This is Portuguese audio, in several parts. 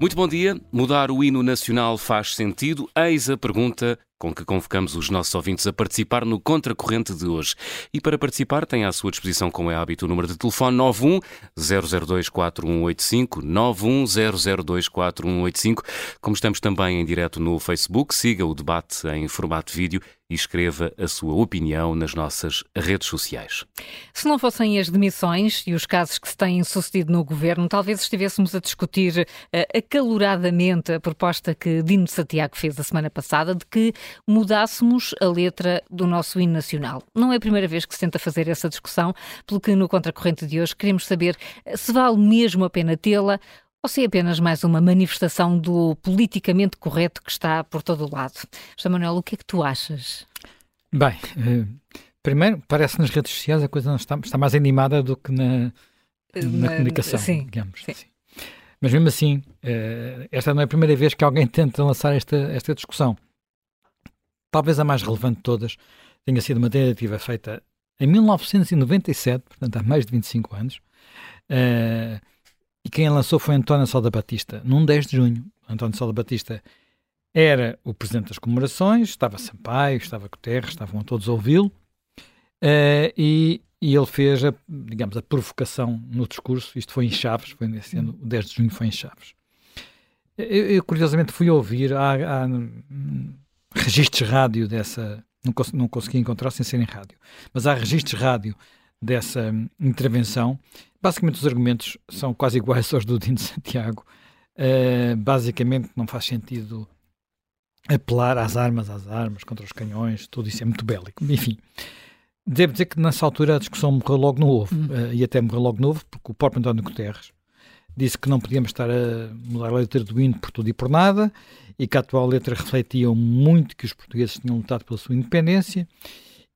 Muito bom dia. Mudar o hino nacional faz sentido? Eis a pergunta com que convocamos os nossos ouvintes a participar no Contracorrente de hoje. E para participar, tem à sua disposição, como é hábito, o número de telefone 91 002 4185 91 002 4185. Como estamos também em direto no Facebook, siga o debate em formato vídeo e escreva a sua opinião nas nossas redes sociais. Se não fossem as demissões e os casos que se têm sucedido no governo, talvez estivéssemos a discutir uh, acaloradamente a proposta que Dino Santiago fez a semana passada de que mudássemos a letra do nosso hino nacional. Não é a primeira vez que se tenta fazer essa discussão, pelo que no Contracorrente de hoje queremos saber eh, se vale mesmo a pena tê-la ou se é apenas mais uma manifestação do politicamente correto que está por todo o lado. José Manuel, o que é que tu achas? Bem, eh, primeiro, parece que nas redes sociais a coisa está, está mais animada do que na, na, na comunicação, sim, digamos. Sim. Assim. Mas mesmo assim, eh, esta não é a primeira vez que alguém tenta lançar esta, esta discussão. Talvez a mais relevante de todas tenha sido uma tentativa feita em 1997, portanto há mais de 25 anos, uh, e quem a lançou foi António Salda Batista, num 10 de junho. António Salda Batista era o presidente das comemorações, estava Sampaio, estava Guterres, estavam todos a ouvi-lo, uh, e, e, ele fez, a, digamos, a provocação no discurso, isto foi em Chaves, foi nesse ano, o 10 de junho foi em Chaves. Eu, eu curiosamente fui ouvir, há, há registros rádio dessa. Não, cons não consegui encontrar sem ser em rádio, mas há registros rádio dessa hum, intervenção. Basicamente, os argumentos são quase iguais aos do Dino Santiago. Uh, basicamente, não faz sentido apelar às armas, às armas, contra os canhões, tudo isso é muito bélico. Enfim, devo dizer que nessa altura a discussão morreu logo no ovo, uh, e até morreu logo no ovo, porque o próprio António Guterres disse que não podíamos estar a mudar a letra do hino por tudo e por nada, e que a atual letra refletia muito que os portugueses tinham lutado pela sua independência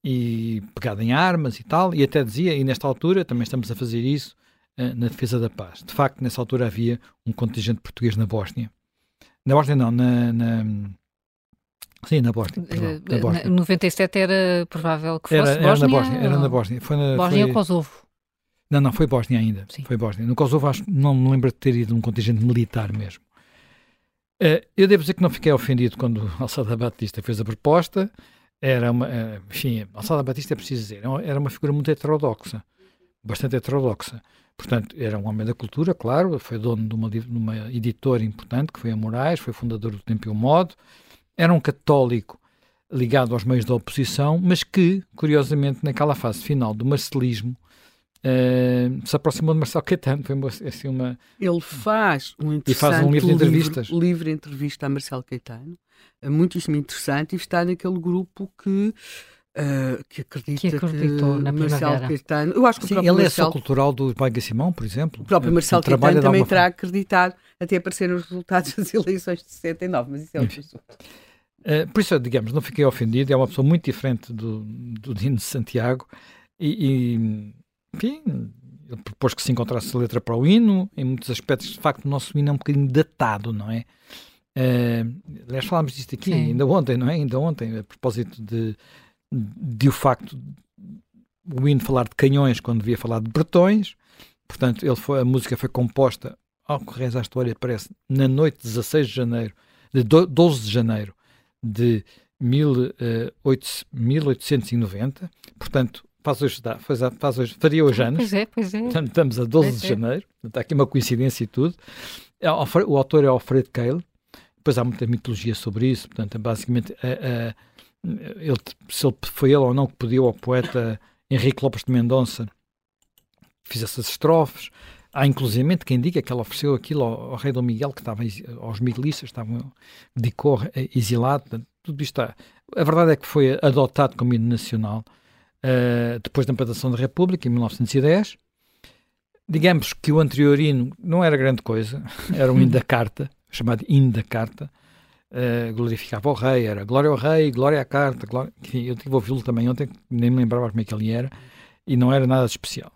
e pegado em armas e tal, e até dizia, e nesta altura também estamos a fazer isso uh, na defesa da paz. De facto, nessa altura havia um contingente português na Bósnia. Na Bósnia não, na... na Sim, na Bósnia. Perdão, na Bósnia. 97 era provável que fosse era, era Bósnia? Na Bósnia era na Bósnia. Foi na, Bósnia foi... Kosovo? Não, não, foi Bósnia ainda. Sim. Foi Bósnia. No Kosovo acho, não me lembro de ter ido um contingente militar mesmo. Uh, eu devo dizer que não fiquei ofendido quando Alçada Batista fez a proposta. Era uma, uh, enfim, Alçada Batista é preciso dizer, era uma figura muito heterodoxa, bastante heterodoxa. Portanto, era um homem da cultura, claro, foi dono de uma, de uma editora importante, que foi a Moraes, foi fundador do Tempo e o Modo. Era um católico ligado aos meios da oposição, mas que, curiosamente, naquela fase final do marcelismo, Uh, se aproximou de Marcelo Caetano. Foi uma, assim uma... Ele faz um interessante e faz um livro de entrevistas. Livro, livro entrevista a Marcelo Caetano, é muitíssimo interessante, e está naquele grupo que. Uh, que acredita que acreditou que na Marcelo Caetano. Eu acho que Sim, ele Marcelo, é só cultural do Paiga Simão, por exemplo. O próprio Marcelo Caetano também terá acreditado até aparecer os resultados das eleições de 69, mas isso é outro assunto. Uh, por isso, digamos, não fiquei ofendido. É uma pessoa muito diferente do, do Dino de Santiago e, e enfim, ele propôs que se encontrasse a letra para o hino. Em muitos aspectos, de facto, o nosso hino é um bocadinho datado, não é? Uh, aliás, falámos disto aqui Sim. ainda ontem, não é? Ainda ontem, a propósito de, de o facto o hino falar de canhões quando devia falar de bretões. Portanto, ele foi, a música foi composta, ao que reza a história, parece, na noite de 16 de janeiro, de 12 de janeiro de 1890. Portanto, faz hoje, dá, faz, faz hoje, faria hoje anos. Pois é, pois é. Portanto, estamos a 12 pois de é. janeiro, está aqui uma coincidência e tudo. É, o autor é Alfred Cale, depois há muita mitologia sobre isso, portanto, é basicamente, a, a, ele, se ele, foi ele ou não que pediu ao poeta Henrique Lopes de Mendonça que fizesse as estrofes. Há inclusive quem diga que ela ofereceu aquilo ao, ao rei Dom Miguel, que estava aos miguelistas, estavam de cor exilado. Portanto, tudo isto está. A verdade é que foi adotado como hino nacional uh, depois da implantação da República, em 1910. Digamos que o anterior hino não era grande coisa, era um da carta, chamado hino da carta, uh, glorificava o rei, era glória ao rei, glória à carta, glória... enfim, eu tive ouvi-lo também ontem, nem me lembrava como é que ele era, e não era nada de especial.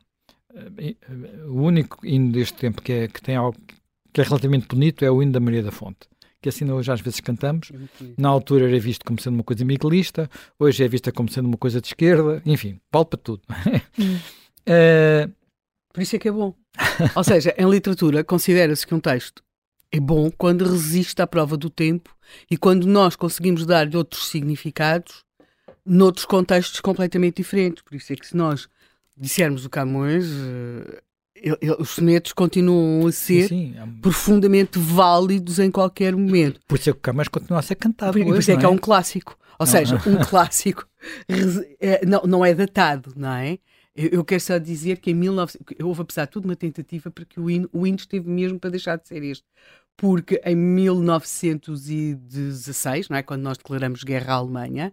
Uh, o único hino deste tempo que, é, que tem algo que é relativamente bonito é o hino da Maria da Fonte que assim hoje às vezes cantamos. Na altura era visto como sendo uma coisa miguelista, hoje é vista como sendo uma coisa de esquerda, enfim, vale para tudo. uh... Por isso é que é bom. Ou seja, em literatura considera-se que um texto é bom quando resiste à prova do tempo e quando nós conseguimos dar-lhe outros significados noutros contextos completamente diferentes. Por isso é que se nós dissermos o Camões, os sonetos continuam a ser sim, sim. É profundamente válidos em qualquer momento. Por isso é que o Camões continua a ser cantado. Por, hoje, por isso é que é? é um clássico. Ou não. seja, um clássico é, não, não é datado, não é? Eu, eu quero só dizer que em 19... houve, apesar de tudo, uma tentativa para que o hino, o hino esteve mesmo para deixar de ser este. Porque em 1916, não é? quando nós declaramos guerra à Alemanha,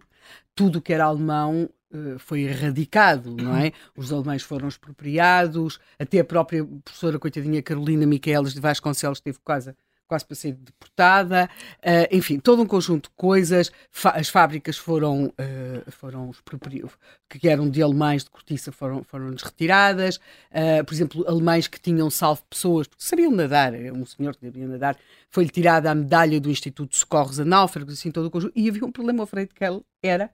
tudo o que era alemão foi erradicado, não é? Os alemães foram expropriados, até a própria professora, coitadinha Carolina Miqueles de Vasconcelos teve quase quase para ser deportada, uh, enfim, todo um conjunto de coisas. Fa as fábricas foram, uh, foram que eram de alemães de cortiça foram, foram retiradas. Uh, por exemplo, alemães que tinham salvo pessoas, porque sabiam nadar, um senhor que sabia nadar, foi-lhe tirada a medalha do Instituto de Socorros a Náufragos, assim, todo o conjunto. E havia um problema, o Freire de Kell era,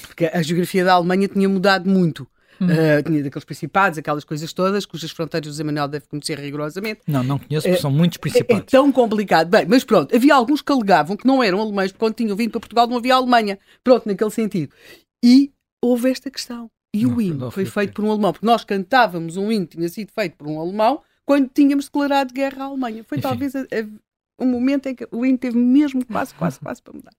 porque a geografia da Alemanha tinha mudado muito. Uh, tinha daqueles principados, aquelas coisas todas, cujas fronteiras o José Manuel deve conhecer rigorosamente. Não, não conheço, porque uh, são muitos principados. É, é, tão complicado. Bem, mas pronto, havia alguns que alegavam que não eram alemães, porque quando tinham vindo para Portugal não havia Alemanha. Pronto, naquele sentido. E houve esta questão. E não, o hino foi feito por um alemão, porque nós cantávamos um hino que tinha sido feito por um alemão quando tínhamos declarado guerra à Alemanha. Foi Enfim. talvez a, a, um momento em que o hino teve mesmo quase, quase, quase para mudar.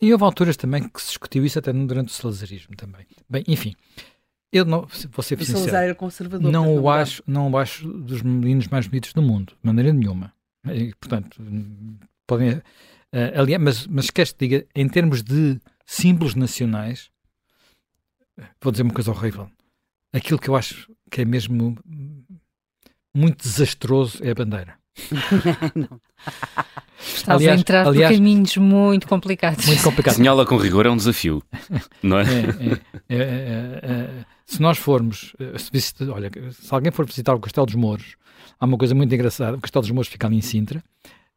E houve alturas também que se discutiu isso até durante o salazarismo também. Bem, enfim, eu não, vou ser sincero, era conservador. Não o, acho, não o acho dos meninos mais bonitos do mundo, de maneira nenhuma. E, portanto, podem. Uh, aliás, mas, mas queres te diga, em termos de símbolos nacionais, vou dizer uma coisa horrível. Aquilo que eu acho que é mesmo muito desastroso é a bandeira. não. Estás aliás, a entrar aliás, por caminhos muito complicados. Muito complicado. Com rigor é um desafio, não é? é, é, é se nós formos, eh, se, olha, se alguém for visitar o Castelo dos Mouros, há uma coisa muito engraçada. O Castelo dos Mouros fica ali em Sintra,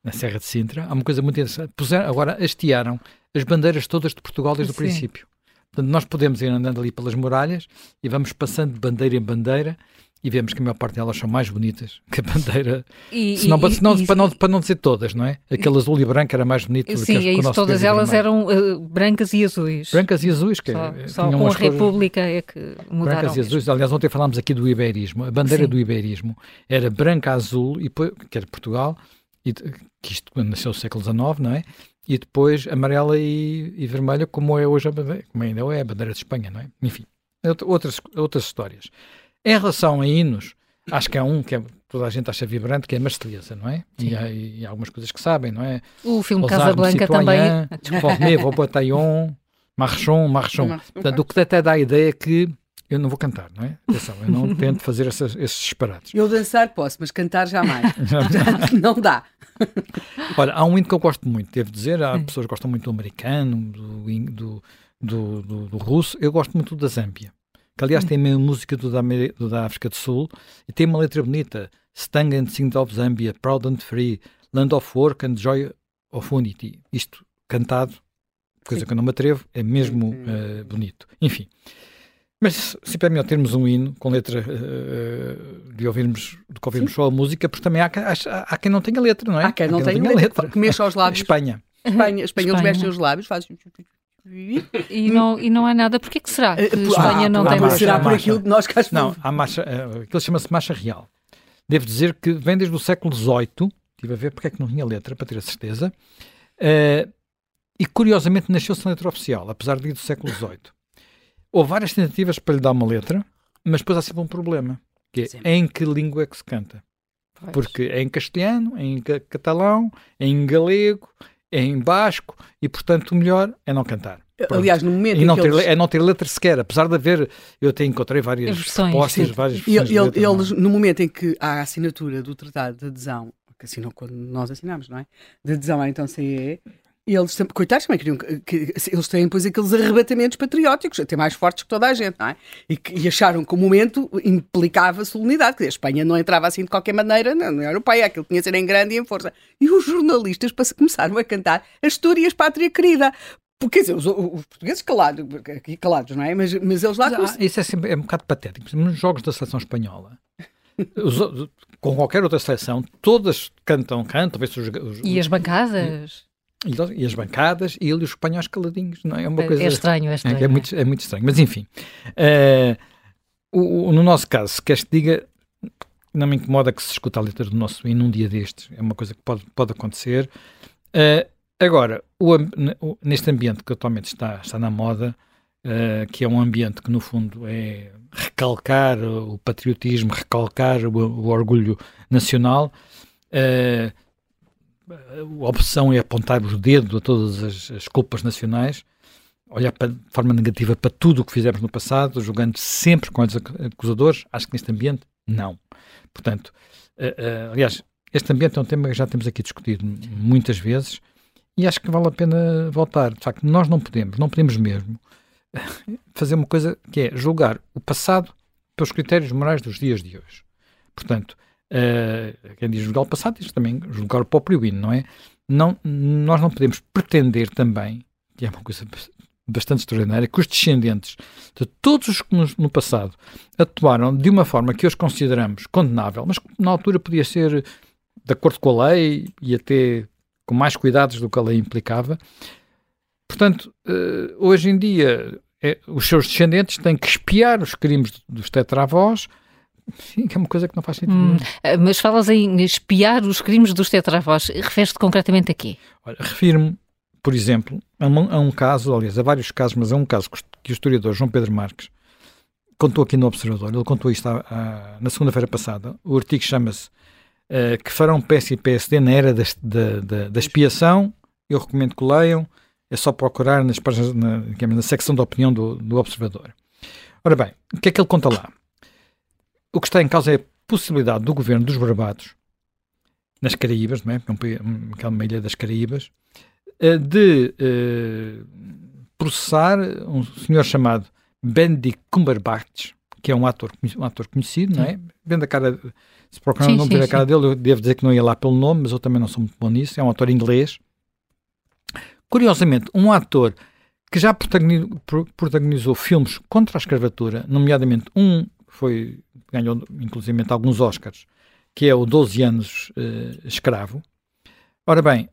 na Serra de Sintra. Há uma coisa muito interessante. Puseram, agora hastearam as bandeiras todas de Portugal desde Sim. o princípio. Portanto, nós podemos ir andando ali pelas muralhas e vamos passando de bandeira em bandeira e vemos que a maior parte delas são mais bonitas que a bandeira. E, senão, e, senão, e, para, não, para não dizer todas, não é? Aquele azul e branco era mais bonito sim, do que, é isso, todas elas eram uh, brancas e azuis. Brancas e azuis, que só, é, só com a República é que mudaram. Brancas e azuis. Aliás, ontem falámos aqui do iberismo. A bandeira sim. do iberismo era branca, azul, e, que era Portugal, e, que isto nasceu no século XIX, não é? E depois amarela e, e vermelha, como é hoje a bandeira, como ainda é a bandeira de Espanha, não é? Enfim, outras, outras histórias. Em relação a hinos, acho que há um que é, toda a gente acha vibrante, que é a Marselhesa, não é? E há, e há, algumas coisas que sabem, não é? O filme Casablanca também. Formé, Vau Bataillon, Marchon, Marchon. Portanto, o que até dá a ideia que eu não vou cantar, não é? Atenção, eu não tento fazer essas, esses disparates. Eu dançar posso, mas cantar jamais. não dá. Olha, há um hino que eu gosto muito, devo dizer. Há pessoas que gostam muito do americano, do, do, do, do, do russo. Eu gosto muito da Zâmbia que aliás tem a música do da, do da África do Sul e tem uma letra bonita. Stang and Sing of Zambia, Proud and Free, Land of Work and Joy of Unity. Isto cantado, coisa Sim. que eu não me atrevo, é mesmo uh, bonito. Enfim. Mas sempre é melhor termos um hino com letra uh, de ouvirmos, de que ouvirmos Sim. só a música, porque também há, há, há, quem não tenha letra, não é? Há quem não, há quem tenha letra. letra. Que mexa os lábios. Espanha. Espanha, Espanha, eles mexem os lábios, fazem e não, e não há nada. Porquê que será que eh, Espanha não tem marcha? Será por aquilo que nós cá Não, há marcha, uh, aquilo chama-se marcha real. Devo dizer que vem desde o século XVIII, estive a ver porque é que não tinha letra, para ter a certeza, uh, e curiosamente nasceu sem letra oficial, apesar de ir do século XVIII. Houve várias tentativas para lhe dar uma letra, mas depois há sempre um problema, que é em que língua é que se canta. Pois. Porque é em castelhano, é em catalão, é em galego, é em basco e, portanto, o melhor é não cantar. Pronto. Aliás, no momento e não ter, eles... é não ter letra sequer, apesar de haver, eu até encontrei várias versões, propostas, várias versões. E, letra, eles, no momento em que há a assinatura do Tratado de Adesão, que assinou quando nós assinamos, não é? De adesão à então CEE, eles, coitados, também queriam que, eles têm depois aqueles arrebatamentos patrióticos, até mais fortes que toda a gente, não é? E, e acharam que o momento implicava solenidade, que a Espanha não entrava assim de qualquer maneira na União Europeia, aquilo tinha de ser em grande e em força. E os jornalistas começaram a cantar Astúrias, Pátria Querida. Quer dizer, os, os portugueses calados, calados, não é? Mas, mas eles lá. Mas, ah, isso é, sempre, é um bocado patético. Nos jogos da seleção espanhola, os, com qualquer outra seleção, todas cantam, cantam. Os, os, e as bancadas? E, as bancadas e ele e os espanhóis caladinhos, não é? É, uma é, coisa, é estranho, é estranho. É, é, muito, é muito estranho, mas enfim. Uh, o, o, no nosso caso, se queres que diga, não me incomoda que se escuta a letra do nosso hino num dia destes, é uma coisa que pode, pode acontecer. Uh, agora, o, neste ambiente que atualmente está, está na moda, uh, que é um ambiente que no fundo é recalcar o patriotismo, recalcar o, o orgulho nacional, uh, a opção é apontar o dedo a todas as, as culpas nacionais, olhar para, de forma negativa para tudo o que fizemos no passado, jogando sempre com os acusadores. Acho que neste ambiente, não. Portanto, uh, uh, aliás, este ambiente é um tema que já temos aqui discutido muitas vezes e acho que vale a pena voltar. De facto, nós não podemos, não podemos mesmo fazer uma coisa que é julgar o passado pelos critérios morais dos dias de hoje. Portanto, uh, quem diz julgar o passado diz também julgar o próprio hino, não é? Não, nós não podemos pretender também, que é uma coisa bastante extraordinária, que os descendentes de todos os que no, passado atuaram de uma forma que hoje consideramos condenável, mas na altura podia ser de acordo com a lei e até com mais cuidados do que a lei implicava. Portanto, uh, hoje em dia é, os seus descendentes têm que espiar os crimes dos tetravós, Sim, que é uma coisa que não faz sentido. Hum, eh, mas falas em espiar os crimes dos tetravós. Referes-te concretamente a quê? Olha, refiro-me, por exemplo, a um, a um, caso, aliás, a vários casos, mas a um caso que o historiador João Pedro Marques contou aqui no Observador. Ele contou isto a, a, na segunda-feira passada. O artigo chama-se uh, Que farão PS e PSD na era da, da, da, da expiação. Eu recomendo que leiam é só procurar nas páginas, na, na secção de opinião do, do Observador. Ora bem, o que é que ele conta lá? O que está em causa é a possibilidade do governo dos Barbados, nas Caraíbas, não é? aquela ilha das Caraíbas, eh, de uh, processar um senhor chamado Benedict Cumberbatch, que é um ator, um ator conhecido, não é? Vendo a cara, se procurar não ver a cara dele, eu devo dizer que não ia lá pelo nome, mas eu também não sou muito bom nisso. É um ator inglês, Curiosamente, um ator que já protagonizou filmes contra a escravatura, nomeadamente um foi ganhou inclusive alguns Oscars, que é o 12 anos uh, escravo. Ora bem,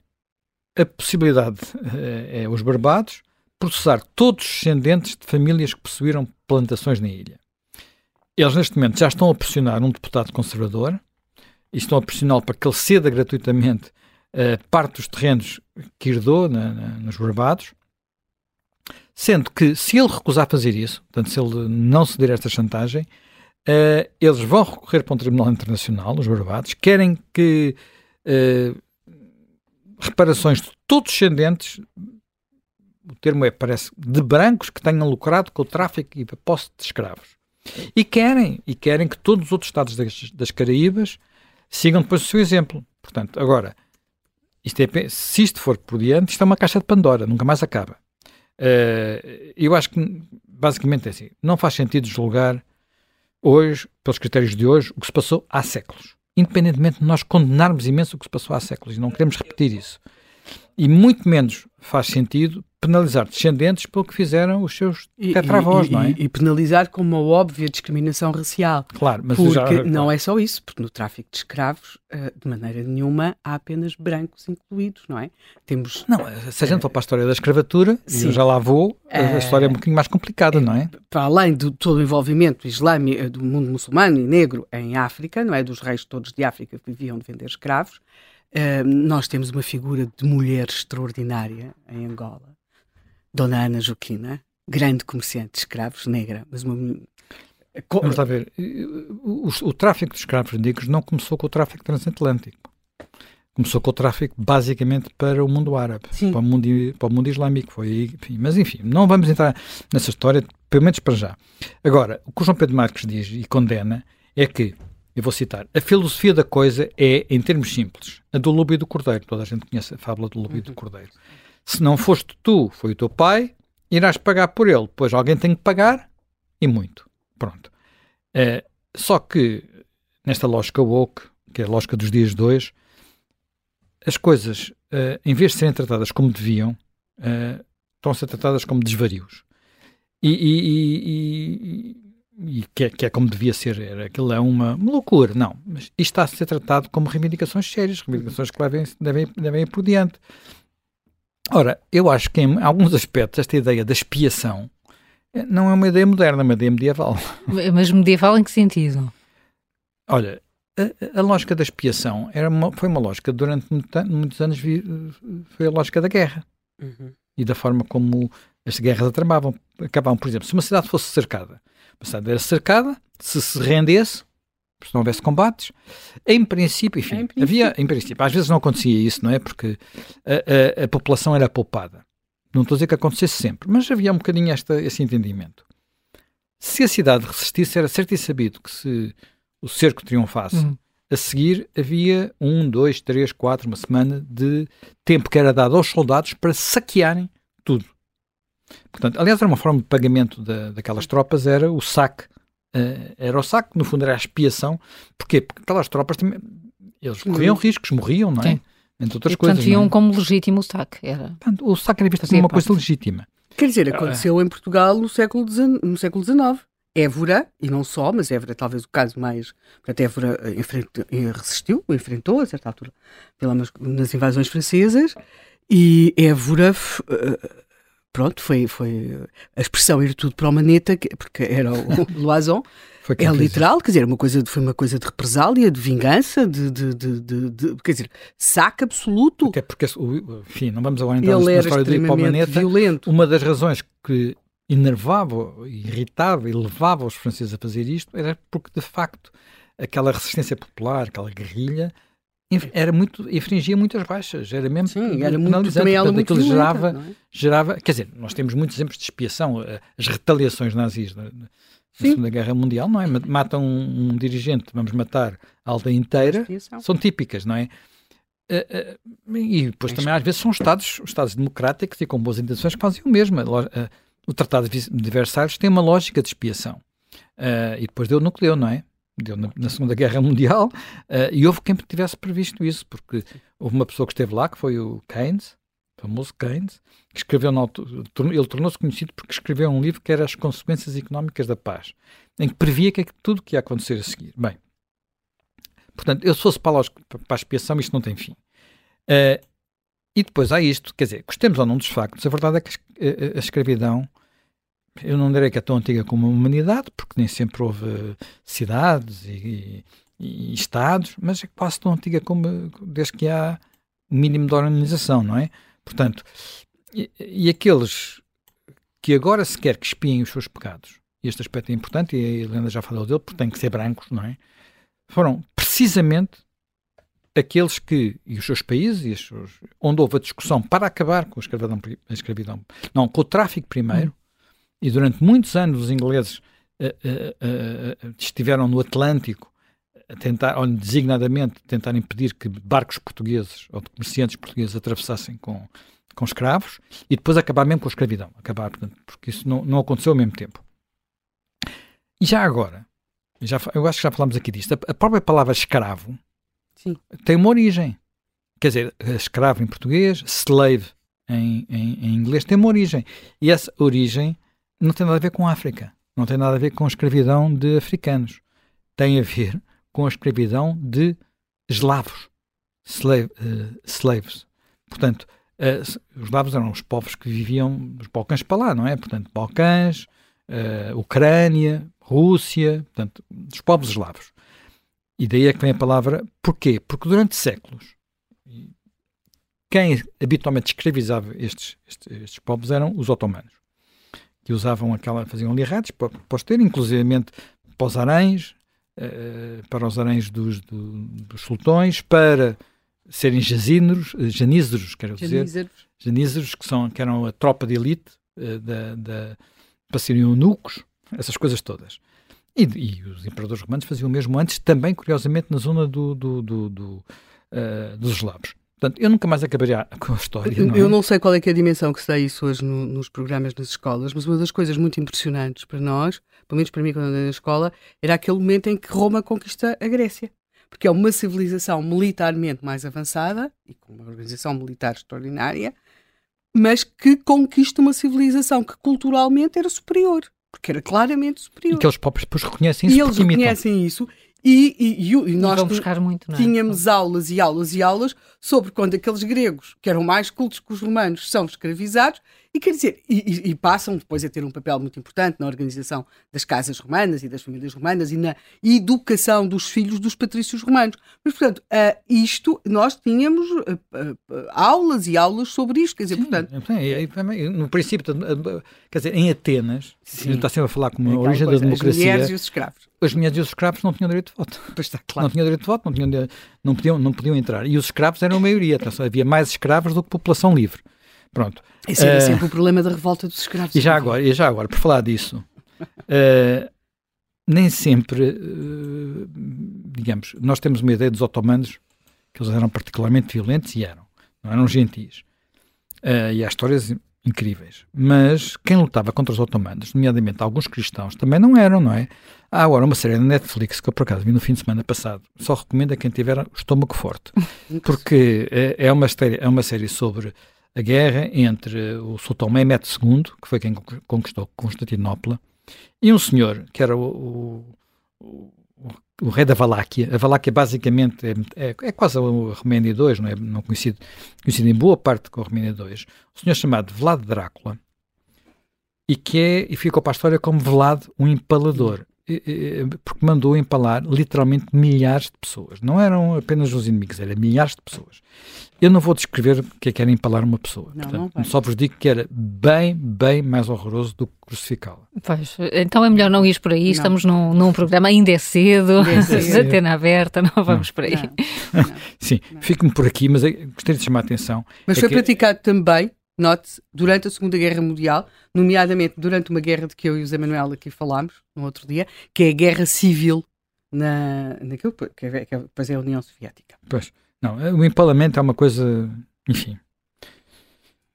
a possibilidade uh, é os Barbados processar todos os descendentes de famílias que possuíram plantações na ilha. Eles, neste momento, já estão a pressionar um deputado conservador e estão a pressioná-lo para que ele ceda gratuitamente uh, parte dos terrenos que herdou na, na, nos Barbados, sendo que se ele recusar fazer isso, portanto, se ele não ceder esta chantagem, uh, eles vão recorrer para um tribunal internacional, os Barbados, querem que uh, reparações de todos os descendentes, o termo é, parece, de brancos que tenham lucrado com o tráfico e a posse de escravos. E querem, e querem que todos os outros estados das, das Caraíbas sigam depois o seu exemplo. Portanto, agora, isto é, se isto for por diante, isto é uma caixa de Pandora, nunca mais acaba. Uh, eu acho que, basicamente, é assim: não faz sentido julgar hoje, pelos critérios de hoje, o que se passou há séculos. Independentemente de nós condenarmos imenso o que se passou há séculos, e não queremos repetir isso. E muito menos faz sentido penalizar descendentes pelo que fizeram os seus tetravós, não é? E, e, penalizar com uma óbvia discriminação racial. Claro, mas porque já... não é só isso, porque no tráfico de escravos, eh, de maneira nenhuma, há apenas brancos incluídos, não é? Temos... Não, se a gente for para a história da escravatura, e eu já lá vou, a história é um bocadinho mais complicada, não é? Para além de todo o envolvimento islâmico, do mundo muçulmano e negro em África, não é? Dos reis todos de África que viviam de vender escravos, nós temos uma figura de mulher extraordinária em Angola, Dona Ana Joaquina, grande comerciante de escravos, negra, mas uma. Vamos lá ver. O, o, o, tráfico de escravos negros não começou com o tráfico transatlântico. Começou com o tráfico basicamente para o mundo árabe, para o mundo, para o mundo islâmico. Foi, enfim, mas enfim, não vamos entrar nessa história, pelo menos para já. Agora, o que o João Pedro Marques diz e condena é que eu vou citar, a filosofia da coisa é, em termos simples, a do lobo e do cordeiro. Toda a gente conhece a fábula do lobo e do uhum. cordeiro. Se não foste tu, foi o teu pai, irás pagar por ele. Pois alguém tem que pagar e muito. Pronto. Uh, só que, nesta lógica woke, que é a lógica dos dias de hoje, as coisas, uh, em vez de serem tratadas como deviam, uh, estão a ser tratadas como desvarios. E, e, e, e que é, que é, como devia ser, era, aquilo é uma, uma, loucura, não, mas isto está a ser tratado como reivindicações sérias, reivindicações que devem, devem, devem ir por diante. Ora, eu acho que em alguns aspectos esta ideia da expiação eh, não é uma ideia moderna, é uma ideia medieval. Mas medieval em que sentido? Olha, a, a lógica da expiação era uma, foi uma lógica, durante muitos anos foi a lógica da guerra. Uhum. E da forma como as guerras acabavam. acabavam. Por exemplo, se uma cidade fosse cercada, uma cidade era cercada, se se rendesse, se não houvesse combates, em princípio, enfim, em princípio. havia, em princípio, às vezes não acontecia isso, não é? Porque a, a, a, população era poupada. Não estou a dizer que acontecesse sempre, mas havia um bocadinho esta, esse entendimento. Se a cidade resistisse, era certo e sabido que se o cerco triunfasse, uhum. a seguir havia um, dois, três, quatro, uma semana de tempo que era dado aos soldados para saquearem tudo. Portanto, aliás, era uma forma de pagamento da, daquelas tropas, era o saque. Uh, era o saque, no fundo era a expiação. Porquê? Porque aquelas tropas também, eles corriam uhum. riscos, morriam, não é? Sim. Entre outras e, coisas. Portanto, viam é? como legítimo o saque. Era... Portanto, o saque era visto como uma parte. coisa legítima. Quer dizer, aconteceu em Portugal no século, no século XIX. Évora, e não só, mas Évora é talvez o caso mais. Portanto, Évora eh, eh, resistiu, enfrentou a certa altura pelas, nas invasões francesas, e Évora. Pronto, foi, foi a expressão ir tudo para o maneta, porque era o Loison. é literal, quer dizer, uma coisa, foi uma coisa de represália, de vingança, de, de, de, de quer dizer, saque absoluto. Até porque, enfim, não vamos agora entrar na história do Palmaneta. Violento. Uma das razões que enervava, irritava e levava os franceses a fazer isto era porque, de facto, aquela resistência popular, aquela guerrilha, era muito, infringia muitas baixas, era mesmo Sim, era muito, também ela muito violenta, gerava, é? gerava, quer dizer, nós temos muitos exemplos de expiação, eh, as retaliações nazis na, na Segunda Guerra Mundial, não é? Matam um, um, dirigente, vamos matar a aldeia inteira, são típicas, não é? Uh, uh, e depois também às vezes são Estados, Estados democráticos e com boas intenções que fazem o mesmo. O Tratado de Versalhes tem uma lógica de expiação. E depois deu no que deu, não é? Deu na, na Segunda Guerra Mundial uh, e houve quem tivesse previsto isso, porque houve uma pessoa que esteve lá, que foi o Keynes, famoso Keynes, que escreveu, no, ele tornou-se conhecido porque escreveu um livro que era As Consequências Económicas da Paz, em que previa que é tudo o que ia acontecer a seguir. Bem, portanto, eu se fosse para a, expiação, isto não tem fim. Uh, e depois há isto, quer dizer, gostemos ou não dos factos, a verdade é que a escravidão, eu não direi que é tão antiga como a humanidade, porque nem sempre houve cidades e, e, e estados, mas é quase tão antiga como desde que há o mínimo de organização, não é? Portanto, e, e aqueles que agora se quer que espiem os seus pecados, este aspecto é importante, e a Helena já falou dele, porque tem que ser brancos, não é? Foram precisamente aqueles que, e os seus países, e seus, onde houve a discussão para acabar com a escravidão, a escravidão não, com o tráfico primeiro. E durante muitos anos os ingleses uh, uh, estiveram no Atlântico a tentar, ou designadamente, tentar impedir que barcos portugueses ou de comerciantes portugueses atravessassem com, com escravos, e depois acabar mesmo com a escravidão, acabar, portanto, porque isso não, não aconteceu ao mesmo tempo. E já agora, já, eu acho que já falámos aqui disto, a, a própria palavra escravo, Sim. tem uma origem. Quer dizer, escravo em português, slave em, em, em, inglês, tem uma origem. E essa origem não tem nada a ver com a África. Não tem nada a ver com a escravidão de africanos. Tem a ver com a escravidão de eslavos. Slave, uh, slaves. Portanto, uh, os eslavos eram os povos que viviam dos Balcãs para lá, não é? Portanto, Balcãs, uh, Ucrânia, Rússia, portanto, dos povos eslavos. E daí é que vem a palavra porquê? Porque durante séculos quem habitualmente escravizava estes, estes, estes povos eram os otomanos, que usavam aquela, faziam ali redes para, para ter, inclusivamente para os aréns, uh, para os aréns dos, do, dos sultões, para serem janízeros, janízeros, quero dizer, janízeros, que, são, que eram a tropa de elite uh, da, da, para serem eunucos, essas coisas todas. E, e, os imperadores romanos faziam o mesmo antes, também, curiosamente, na zona do, do, do, do uh, dos eslavos. Portanto, eu nunca mais acabaria com a história. Não é? Eu não sei qual é, é a dimensão que se dá isso hoje no, nos programas nas escolas, mas uma das coisas muito impressionantes para nós, pelo menos para mim quando andei na escola, era aquele momento em que Roma conquista a Grécia. Porque é uma civilização militarmente mais avançada e com uma organização militar extraordinária, mas que conquista uma civilização que culturalmente era superior porque era claramente superior. E que eles próprios depois reconhecem isso. E eles reconhecem isso. E, e, e, e nós buscar muito, é? tínhamos aulas e aulas e aulas sobre quando aqueles gregos, que eram mais cultos que os romanos, são escravizados e quer dizer, e, e, passam depois a ter um papel muito importante na organização das casas romanas e das famílias romanas e na educação dos filhos dos patrícios romanos. Mas, portanto, uh, isto, nós tínhamos uh, uh, aulas e aulas sobre isto, quer dizer, Sim, portanto... no princípio, quer dizer, em Atenas, Sim. está sempre a falar como a origem da democracia... As mulheres e os escravos. As mulheres e os escravos não tinham direito de voto. Pois está, claro. Não tinham direito de voto, não, tinham, não, podiam, não podiam entrar. E os escravos eram a maioria, então, havia mais escravos do que população livre. Pronto. Esse era uh, sempre o problema da revolta dos escravos. E já agora, e já agora por falar disso, uh, nem sempre, uh, digamos, nós temos uma ideia dos otomanos que eles eram particularmente violentos e eram, não eram gentis. e há histórias incríveis. Mas quem lutava contra os otomanos, nomeadamente alguns cristãos, também não eram, não é? Há agora uma série na Netflix que eu por acaso vi no fim de semana passado. Só recomendo a quem tiver o estômago forte. Porque é, é, uma, série, é uma série sobre a guerra entre o sultão Mehmed II, que foi quem conquistou Constantinopla, e um senhor que era o, o, o, rei da Valáquia. A Valáquia basicamente é, é, é quase o Roménia II, não é não conhecido, conhecido em boa parte com o Roménia II. O senhor chamado Vlad Drácula, e que é, e ficou para a história como Vlad, um empalador porque mandou empalar literalmente milhares de pessoas. Não eram apenas os inimigos, eram milhares de pessoas. Eu não vou descrever o que é que era empalar uma pessoa. Não, Portanto, não só vos digo que era bem, bem mais horroroso do que crucificá-la. Pois, então é melhor não ir por aí. Não. Estamos num, num programa, ainda é cedo, é antena aberta, não vamos não. por aí. Sim, fico-me por aqui, mas gostaria de chamar a atenção. Mas é foi que... praticado também note durante a Segunda Guerra Mundial, nomeadamente durante uma guerra de que eu e o Zé Manuel aqui falámos no outro dia, que é a Guerra Civil na, naquilo que, é, que é, depois é a União Soviética. Pois, não, o empalamento é uma coisa, enfim.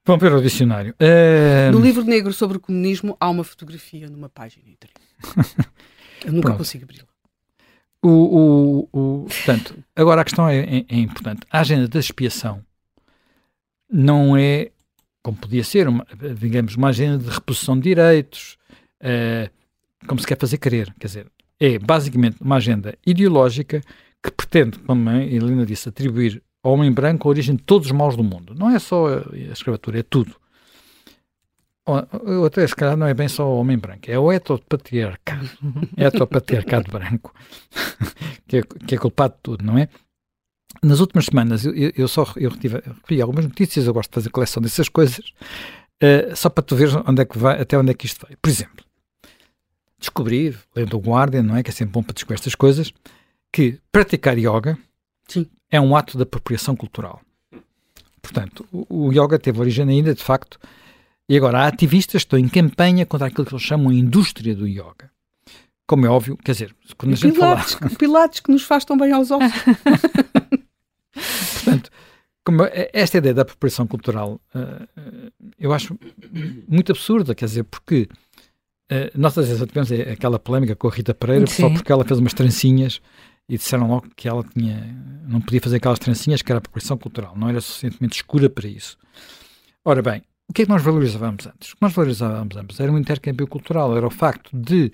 Vamos ver o dicionário. Uh... No livro negro sobre o comunismo há uma fotografia numa página Eu nunca Pronto. consigo abri-la. O, o, o, portanto, agora a questão é, é, é importante. A agenda da expiação não é como podia ser, uma, digamos, uma agenda de reposição de direitos, uh, como se quer fazer querer. Quer dizer, é basicamente uma agenda ideológica que pretende, como a Helena disse, atribuir ao homem branco a origem de todos os maus do mundo. Não é só a, escravatura, é tudo. Ou, até se calhar não é bem só o homem branco, é o heteropatriarcado, heteropatriarcado branco, que é, que é culpado de tudo, não é? Nas últimas semanas eu, eu só eu retive, algumas notícias, eu gosto de fazer coleção dessas coisas, uh, só para tu ver onde é que vai, até onde é que isto vai. Por exemplo, descobri, lendo o Guardian, não é? Que é sempre bom para descobrir estas coisas, que praticar yoga Sim. é um ato de apropriação cultural. Portanto, o, o yoga teve origem ainda, de facto, e agora há ativistas que estão em campanha contra aquilo que eles chamam a indústria do yoga. Como é óbvio, quer dizer, quando a gente pilates, fala... Pilates que nos faz tão bem aos ossos. Portanto, como é, esta ideia da apropriação cultural uh, eu acho muito absurda, quer dizer, porque uh, nós às vezes tivemos aquela polémica com a Rita Pereira Sim. só porque ela fez umas trancinhas e disseram logo que ela tinha, não podia fazer aquelas trancinhas que era apropriação cultural, não era suficientemente escura para isso. Ora bem, o que é que nós valorizávamos antes? O que nós valorizávamos antes era um intercâmbio cultural, era o facto de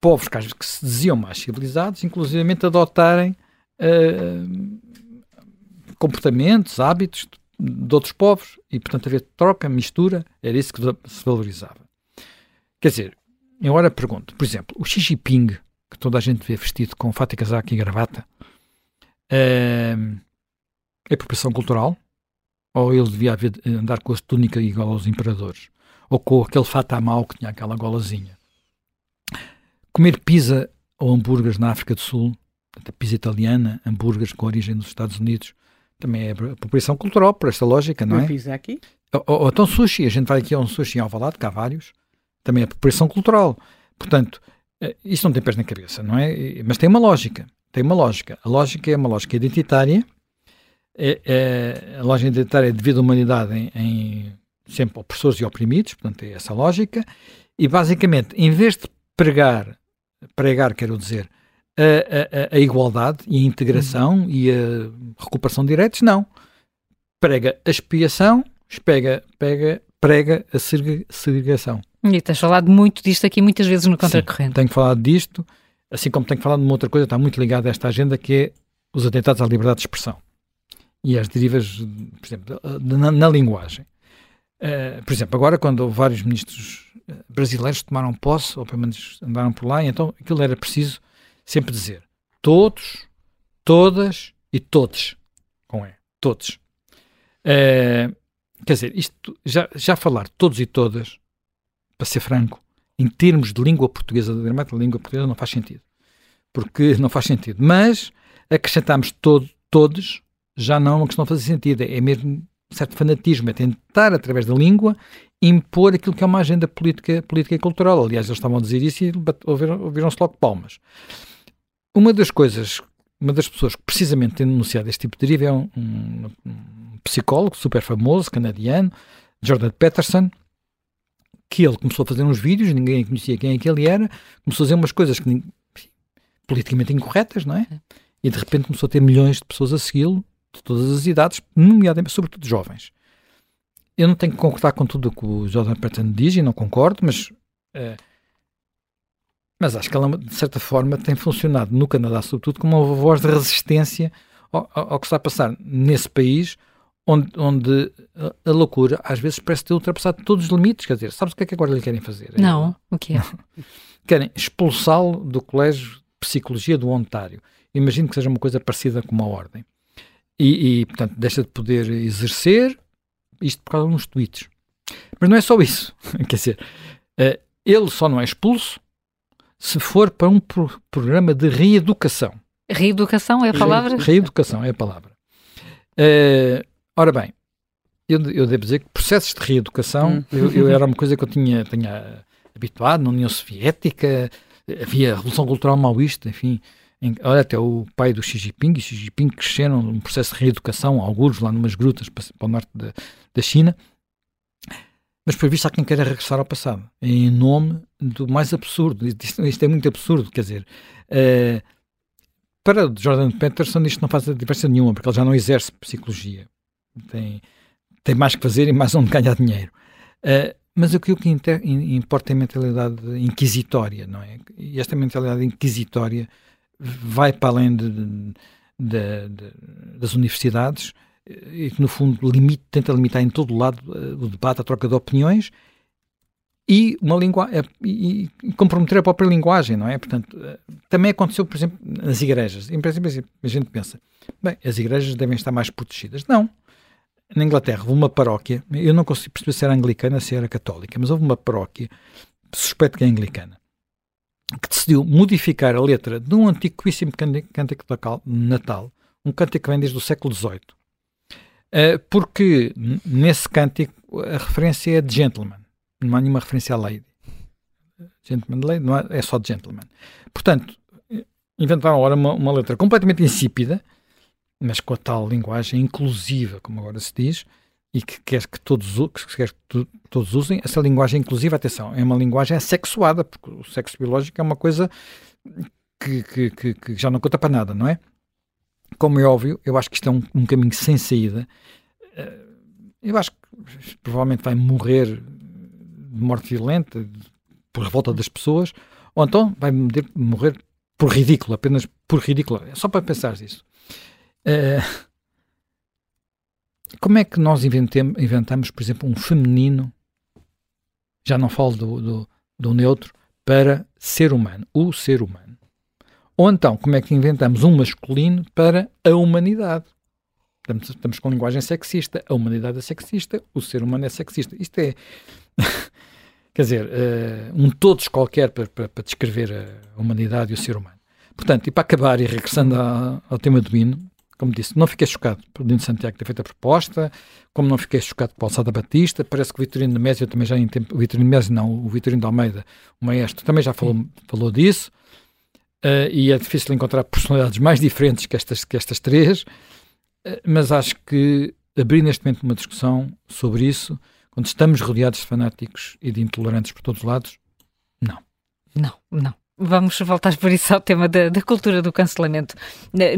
povos que se diziam mais civilizados, inclusivamente adotarem uh, comportamentos, hábitos de outros povos e, portanto, haver troca, mistura, era isso que se valorizava. Quer dizer, eu agora pergunto, por exemplo, o Xi Jinping, que toda a gente vê vestido com fato e casaco e gravata, é, é apropriação cultural? Ou ele devia haver, andar com a túnica igual aos imperadores? Ou com aquele fato à mal que tinha aquela golazinha? Comer pizza ou hambúrgueres na África do Sul, pizza italiana, hambúrgueres com origem nos Estados Unidos, também é apropriação cultural, por esta lógica, não é? Pizza aqui? Ou, ou, então sushi, a gente vai aqui a um sushi em Alvalade, que há vários, também é apropriação cultural. Portanto, eh, isto não tem pés na cabeça, não é? Mas tem uma lógica, tem uma lógica. A lógica é uma lógica identitária, é, é, a lógica identitária é devido à humanidade em, em sempre opressores e oprimidos, portanto é essa lógica, e basicamente, em vez de pregar, pregar, quero dizer, a, a, a igualdade e a integração uhum. e a recuperação de direitos, não. Prega a expiação, pega, pega, prega a segregação. E tens falado muito disto aqui muitas vezes no Contracorrente. Sim, tenho falado disto, assim como tenho falado de uma outra coisa, está muito ligada a esta agenda, que é os atentados à liberdade de expressão e as derivas, por exemplo, na, na linguagem. Uh, por exemplo, agora quando vários ministros brasileiros tomaram posse, ou pelo menos andaram por lá, então aquilo era preciso sempre dizer todos, todas e todos. Com E, todos. Uh, quer dizer, isto, já, já falar todos e todas, para ser franco, em termos de língua portuguesa, de gramática de língua portuguesa, não faz sentido. Porque não faz sentido. Mas acrescentarmos todo, todos já não é uma questão de fazer sentido, é mesmo certo fanatismo, é tentar, através da língua, impor aquilo que é uma agenda política, política e cultural. Aliás, eles estavam a dizer isso e ouviram-se logo palmas. Uma das coisas, uma das pessoas que precisamente tem denunciado este tipo de deriva é um, um, um psicólogo super famoso, canadiano, Jordan Peterson, que ele começou a fazer uns vídeos, ninguém conhecia quem é que ele era, começou a fazer umas coisas que, politicamente incorretas, não é? E de repente começou a ter milhões de pessoas a segui-lo, de todas as idades, nomeadamente, sobretudo jovens. Eu não tenho que concordar com tudo o que o Jordan Peterson diz e não concordo, mas, uh, mas acho que ela, de certa forma, tem funcionado no Canadá, sobretudo, como uma voz de resistência ao, ao, que está a passar nesse país, onde, onde a, a, loucura às vezes parece ter ultrapassado todos os limites. Quer dizer, sabes o que é que agora lhe querem fazer? Não, o que é? querem expulsá-lo do Colégio de Psicologia do Ontário. Imagino que seja uma coisa parecida com uma ordem. E, e, portanto, deixa de poder exercer, isto por causa de uns tweets. Mas não é só isso. Quer dizer, uh, ele só não é expulso se for para um pro programa de reeducação. Reeducação é a palavra? Re reeducação é a palavra. Uh, ora bem, eu, eu, devo dizer que processos de reeducação, hum. eu, eu, era uma coisa que eu tinha, tinha habituado na União Soviética, havia a Revolução Cultural Maoísta, enfim, em, olha, até o pai do Xi Jinping e Xi Jinping cresceram num processo de reeducação, alguns lá numas grutas para, para o norte da, da China. Mas, por visto, há quem queira regressar ao passado, em nome do mais absurdo. Isto, isto é muito absurdo, quer dizer. Uh, para Jordan Peterson, isto não faz diferença nenhuma, porque ele já não exerce psicologia. Tem, tem mais que fazer e mais onde ganhar dinheiro. Uh, mas o que importa é a mentalidade inquisitória, não é? E esta mentalidade inquisitória vai para além de, de, de, das universidades e que, no fundo, limite, tenta limitar em todo lado uh, o debate, a troca de opiniões e, uma língua, uh, e, comprometer a própria linguagem, não é? Portanto, uh, também aconteceu, por exemplo, nas igrejas. Em princípio, a gente pensa, bem, as igrejas devem estar mais protegidas. Não. Na Inglaterra, houve uma paróquia, eu não consigo perceber se era anglicana, se era católica, mas houve uma paróquia, suspeito que é anglicana, que decidiu modificar a letra de um antiquíssimo cântico de Natal, um cântico que vem desde o século XVIII, eh, porque nesse cântico a referência é de gentleman, não há nenhuma referência à lady. Gentleman lady, não é, é só de gentleman. Portanto, inventaram agora uma, uma letra completamente insípida, mas com a tal linguagem inclusiva, como agora se diz, e que quer que todos, que quer que todos usem, essa linguagem inclusiva, atenção, é uma linguagem assexuada, porque o sexo biológico é uma coisa que, que, que, que já não conta para nada, não é? Como é óbvio, eu acho que isto é um, um caminho sem saída. Eh, eu acho que provavelmente vai morrer de morte violenta por revolta das pessoas, ou então vai morrer por ridículo, apenas por ridículo. É só para pensar nisso. Uh, como é que nós inventamos, por exemplo, um feminino, já não falo do, do, do neutro, para ser humano, o ser humano? Ou então, como é que inventamos um masculino para a humanidade? Estamos, estamos com linguagem sexista, a humanidade é sexista, o ser humano é sexista. Isto é, quer dizer, uh, um todos qualquer para, para, para, descrever a humanidade e o ser humano. Portanto, e para acabar, e regressando ao, ao tema do hino, como disse, não fiquei chocado por Dino Santiago ter feito a proposta, como não fiquei chocado por Alçada Batista, parece que o Vitorino de Mésio também já em tempo, o Vitorino de Mésio não, o Vitorino de Almeida, o maestro, também já falou, falou disso, uh, e é difícil encontrar personalidades mais diferentes que estas, que estas três, uh, mas acho que abrir neste momento uma discussão sobre isso, quando estamos rodeados de fanáticos e de intolerantes por todos os lados, não. Não, não. Vamos voltar por isso ao tema da, da, cultura do cancelamento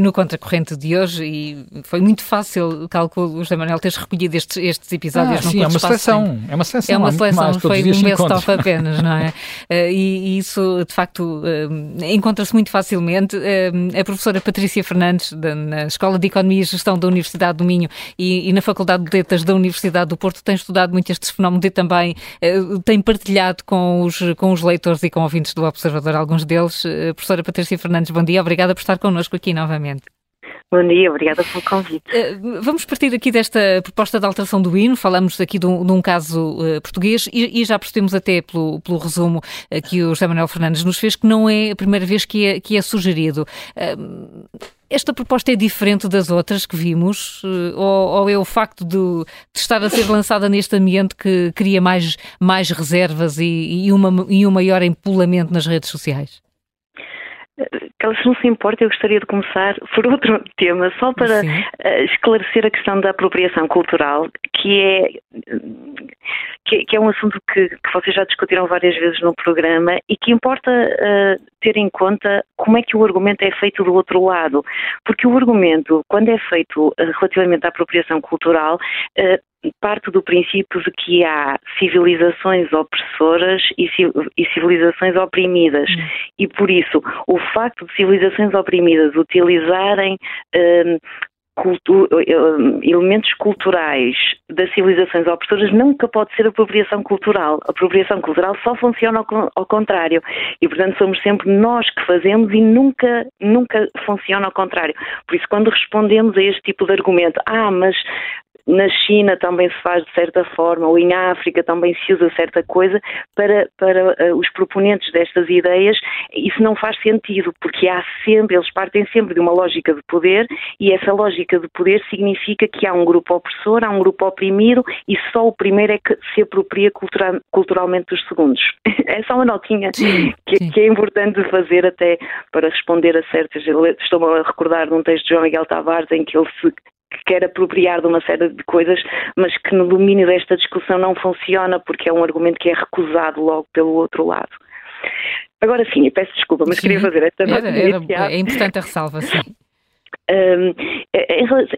no Contracorrente de hoje e foi muito fácil, calculo, José Manuel, teres recolhido estes, estes episódios. Ah, sim, é uma seleção, é uma seleção. É uma seleção, foi um best-of apenas, não é? Eh, e, e, isso, de facto, eh, encontra-se muito facilmente. Eh, a professora Patrícia Fernandes, na Escola de Economia e Gestão da Universidade do Minho e, e na Faculdade de Letras da Universidade do Porto, tem estudado muito estes fenómenos e também tem partilhado com os, com os leitores e com ouvintes do Observador alguns deles. Eh, professora Patrícia Fernandes, bom dia, obrigada por estar connosco aqui novamente. Bom dia, obrigada pelo convite. Eh, vamos partir aqui desta proposta de alteração do hino, falamos aqui de um, de um caso uh, português e, e, já percebemos até pelo, pelo resumo uh, que o José Manuel Fernandes nos fez que não é a primeira vez que é, que é sugerido. Uh, esta proposta é diferente das outras que vimos ou, ou é o facto de, de, estar a ser lançada neste ambiente que cria mais, mais reservas e, e, uma, e um maior empolamento nas redes sociais? Se não se importa, eu gostaria de começar por outro tema, só para uh, esclarecer a questão da apropriação cultural, que é, que, que é um assunto que, que, vocês já discutiram várias vezes no programa e que importa uh, ter em conta como é que o argumento é feito do outro lado. Porque o argumento, quando é feito uh, relativamente à apropriação cultural, parte do princípio de que há civilizações opressoras e, civilizações oprimidas. Hum. E por isso, o facto de civilizações oprimidas utilizarem hum, hum, elementos culturais das civilizações opressoras nunca pode ser apropriação cultural. A apropriação cultural só funciona ao, ao, contrário. E, portanto, somos sempre nós que fazemos e nunca, nunca funciona ao contrário. Por isso, quando respondemos a este tipo de argumento, ah, mas na China também se faz de certa forma, ou em África também se usa certa coisa, para, para uh, os proponentes destas ideias, isso não faz sentido, porque há sempre, eles partem sempre de uma lógica de poder, e essa lógica de poder significa que há um grupo opressor, há um grupo oprimido, e só o primeiro é que se apropria cultura, culturalmente dos segundos. é só uma notinha sim, que, sim. que, é importante fazer até para responder a certas. Estou-me a recordar de um texto de João Miguel Tavares em que ele se que quer apropriar de uma série de coisas, mas que no domínio desta discussão não funciona porque é um argumento que é recusado logo pelo outro lado. Agora sim, eu peço desculpa, mas sim, queria fazer esta. Era, era, é importante a ressalva, sim. Um,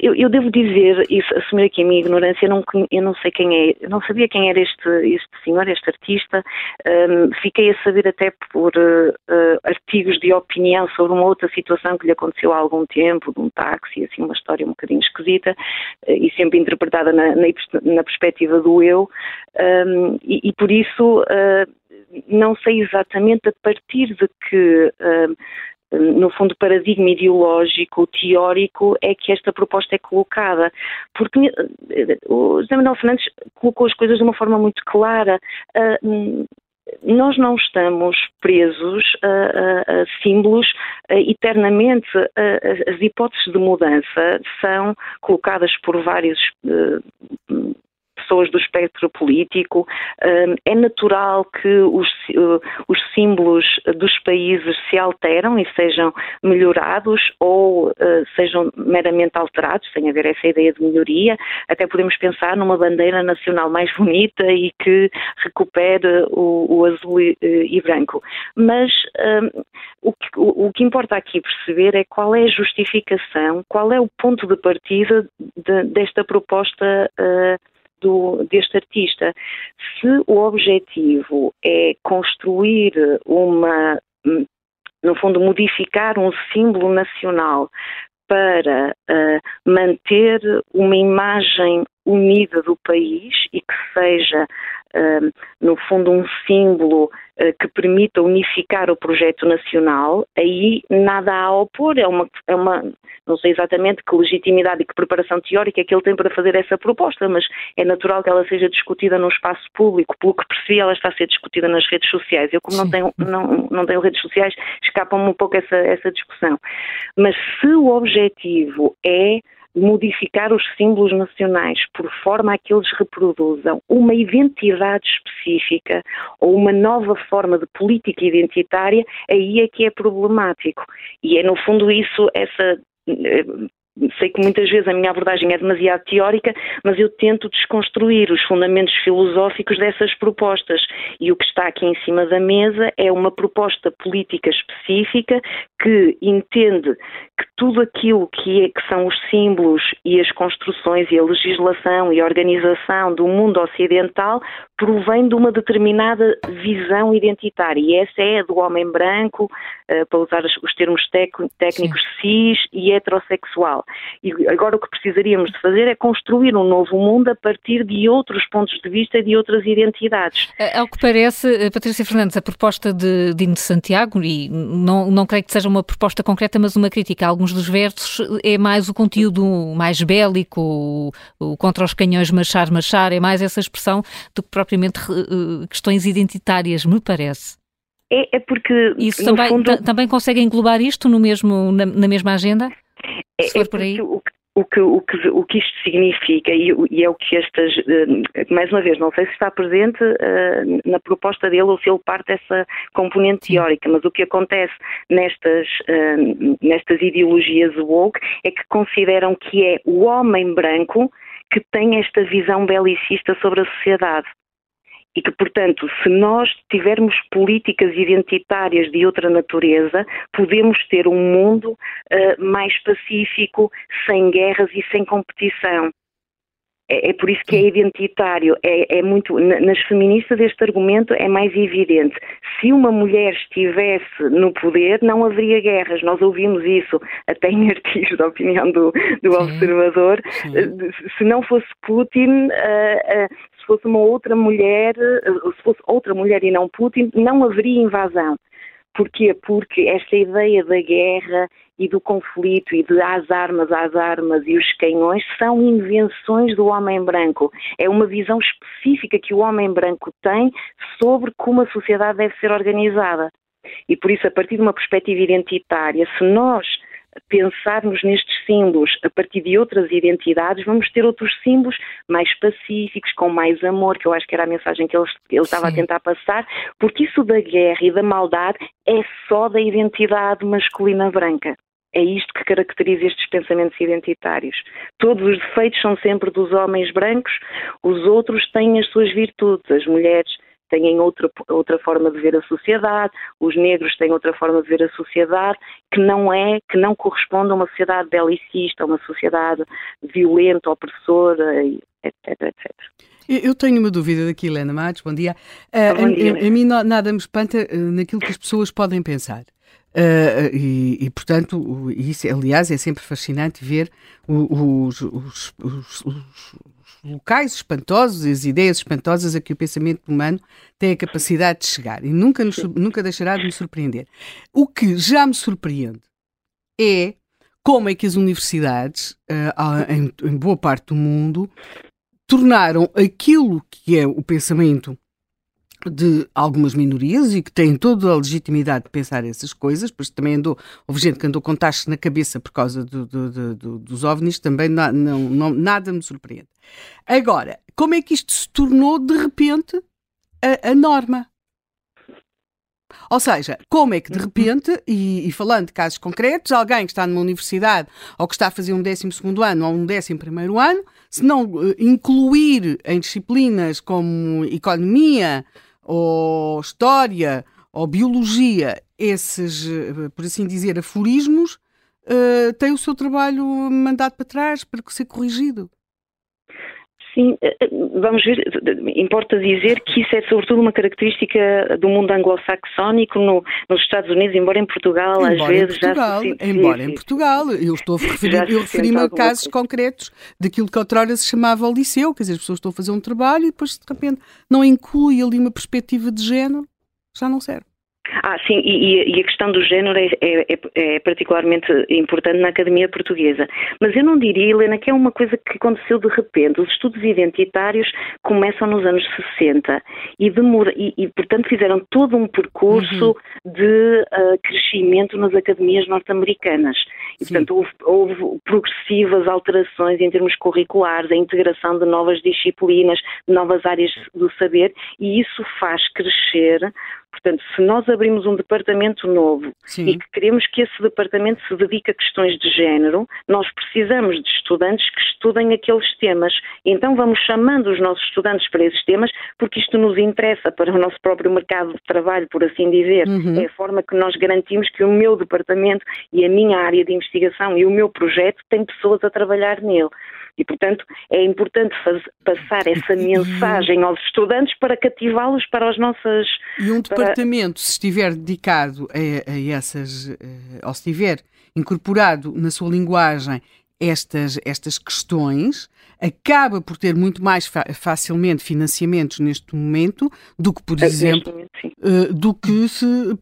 eu, eu, devo dizer, isso, assumir aqui a minha ignorância, eu não, eu não sei quem é, não sabia quem era este, este senhor, este artista, um, fiquei a saber até por uh, artigos de opinião sobre uma outra situação que lhe aconteceu há algum tempo, de um táxi, assim, uma história um bocadinho esquisita uh, e sempre interpretada na, na, na perspectiva do eu, um, e, e, por isso uh, não sei exatamente a partir de que no fundo, paradigma ideológico, teórico, é que esta proposta é colocada. Porque eh, o José Manuel Fernandes colocou as coisas de uma forma muito clara. Uh, nós não estamos presos a, a, a símbolos a, eternamente. as hipóteses de mudança são colocadas por vários pessoas do espectro político. Hum, é natural que os, uh, os símbolos dos países se alteram e sejam melhorados ou uh, sejam meramente alterados, sem haver essa ideia de melhoria. Até podemos pensar numa bandeira nacional mais bonita e que recupere o, o azul e, e, branco. Mas um, o, que, o, que, importa aqui perceber é qual é a justificação, qual é o ponto de partida de, desta proposta uh, do, deste artista. Se o objetivo é construir uma, no fundo, modificar um símbolo nacional para uh, manter uma imagem unida do país e que seja, no fundo, um símbolo uh, que permita unificar o projeto nacional, aí nada a opor. É uma, é uma, não sei exatamente que legitimidade e que preparação teórica é que ele tem para fazer essa proposta, mas é natural que ela seja discutida no espaço público. Pelo que percebi, ela está a ser discutida nas redes sociais. Eu, como não tenho, não, não tenho redes sociais, escapa-me um pouco essa, essa discussão. Mas se o objetivo é modificar os símbolos nacionais por forma a que eles reproduzam uma identidade específica ou uma nova forma de política identitária, aí é que é problemático. E é, no fundo, isso, essa sei que muitas vezes a minha abordagem é demasiado teórica, mas eu tento desconstruir os fundamentos filosóficos dessas propostas. E o que está aqui em cima da mesa é uma proposta política específica que entende que tudo aquilo que, é, que são os símbolos e as construções e a legislação e a organização do mundo ocidental provém de uma determinada visão identitária. E essa é a do homem branco, uh, para usar os termos técnicos, Sim. cis e heterossexual. E agora o que precisaríamos de fazer é construir um novo mundo a partir de outros pontos de vista e de outras identidades. Eh, ao que parece, eh, Patrícia Fernandes, a proposta de Dino de Santiago, e não, não creio que seja uma proposta concreta, mas uma crítica a alguns dos versos, é mais o conteúdo mais bélico, o, o contra os canhões machar, machar, é mais essa expressão do que propriamente uh, questões identitárias, me parece. É, é porque. Isso também, fundo... também consegue englobar isto no mesmo, na, na mesma agenda? É, se é por aí? O, o que, o, que, o que isto significa, e, e, é o que estas, uh, mais uma vez, não sei se está presente uh, na proposta dele ou se ele parte dessa componente teórica, mas o que acontece nestas, uh, nestas ideologias woke é que consideram que é o homem branco que tem esta visão belicista sobre a sociedade e que, portanto, se nós tivermos políticas identitárias de outra natureza, podemos ter um mundo uh, mais pacífico, sem guerras e sem competição. É, é por isso que é identitário. É, é, muito nas feministas este argumento é mais evidente. Se uma mulher estivesse no poder, não haveria guerras. Nós ouvimos isso até em artigos da opinião do, do observador. Sim. Eh, se não fosse Putin, uh, uh, se fosse uma outra mulher, se fosse outra mulher e não Putin, não haveria invasão. Porquê? Porque esta ideia da guerra e do conflito e de às armas, às armas e os canhões são invenções do homem branco. É uma visão específica que o homem branco tem sobre como a sociedade deve ser organizada. E por isso, a partir de uma perspectiva identitária, se nós pensarmos nestes símbolos a partir de outras identidades, vamos ter outros símbolos mais pacíficos, com mais amor, que eu acho que era a mensagem que ele, ele estava a tentar passar, porque isso da guerra e da maldade é só da identidade masculina branca. É isto que caracteriza estes pensamentos identitários. Todos os defeitos são sempre dos homens brancos, os outros têm as suas virtudes, as mulheres têm outra, outra forma de ver a sociedade, os negros têm outra forma de ver a sociedade, que não é, que não corresponde a uma sociedade belicista, a uma sociedade violenta, opressora, etc, etc. Eu tenho uma dúvida daqui, Helena Matos, bom dia. Uh, bom dia. A, a, a, mim nada me espanta uh, naquilo que as pessoas podem pensar. Uh, e, e, portanto, isso, aliás, é sempre fascinante ver os, os, os, os locais espantosos, as ideias espantosas a que o pensamento humano tem a capacidade de chegar e nunca, nos, nunca deixará de me surpreender. O que já me surpreende é como é que as universidades, uh, em, em boa parte do mundo, tornaram aquilo que é o pensamento de algumas minorias e que têm toda a legitimidade de pensar essas coisas, pois também andou, houve gente que andou com taxas na cabeça por causa do, do, do, dos ovnis, também não, não, nada me surpreende. Agora, como é que isto se tornou de repente a, a norma? Ou seja, como é que de uhum. repente, e, e, falando de casos concretos, alguém que está numa universidade ou que está a fazer um 12 ano ou um 11 ano, se não uh, incluir em disciplinas como economia, ou história ou biologia, esses, eh, por assim dizer, aforismos, uh, têm o seu trabalho mandado para trás para ser corrigido. Sim, vamos ver, importa dizer que isso é sobretudo uma característica do mundo anglo-saxónico no, nos Estados Unidos, embora em Portugal embora às vezes Portugal, já se Embora em Portugal, eu estou a referir, eu referi-me a casos coisa. concretos daquilo que outrora se chamava o liceu, quer dizer, as pessoas estão a fazer um trabalho e depois de repente não inclui ali uma perspectiva de género, já não serve. Ah, sim, e, e, a questão do género é, é, é, particularmente importante na Academia Portuguesa. Mas eu não diria, Helena, que é uma coisa que aconteceu de repente. Os estudos identitários começam nos anos 60 e, demora, e, e portanto, fizeram todo um percurso uhum. de uh, crescimento nas academias norte-americanas. E, portanto, houve, houve, progressivas alterações em termos curriculares, a integração de novas disciplinas, de novas áreas do saber, e isso faz crescer Portanto, se nós abrimos um departamento novo Sim. e que queremos que esse departamento se dedique a questões de género, nós precisamos de estudantes que estudem aqueles temas. Então vamos chamando os nossos estudantes para esses temas, porque isto nos interessa para o nosso próprio mercado de trabalho, por assim dizer. Uhum. É a forma que nós garantimos que o meu departamento e a minha área de investigação e o meu projeto têm pessoas a trabalhar nele. E, portanto, é importante passar essa mensagem aos estudantes para cativá-los para as nossas. E um departamento, para... se estiver dedicado a, a essas. Eh, ou se estiver incorporado na sua linguagem estas, estas questões, acaba por ter muito mais fa facilmente financiamentos neste momento do que, por é, exemplo, momento, uh, do que se uh,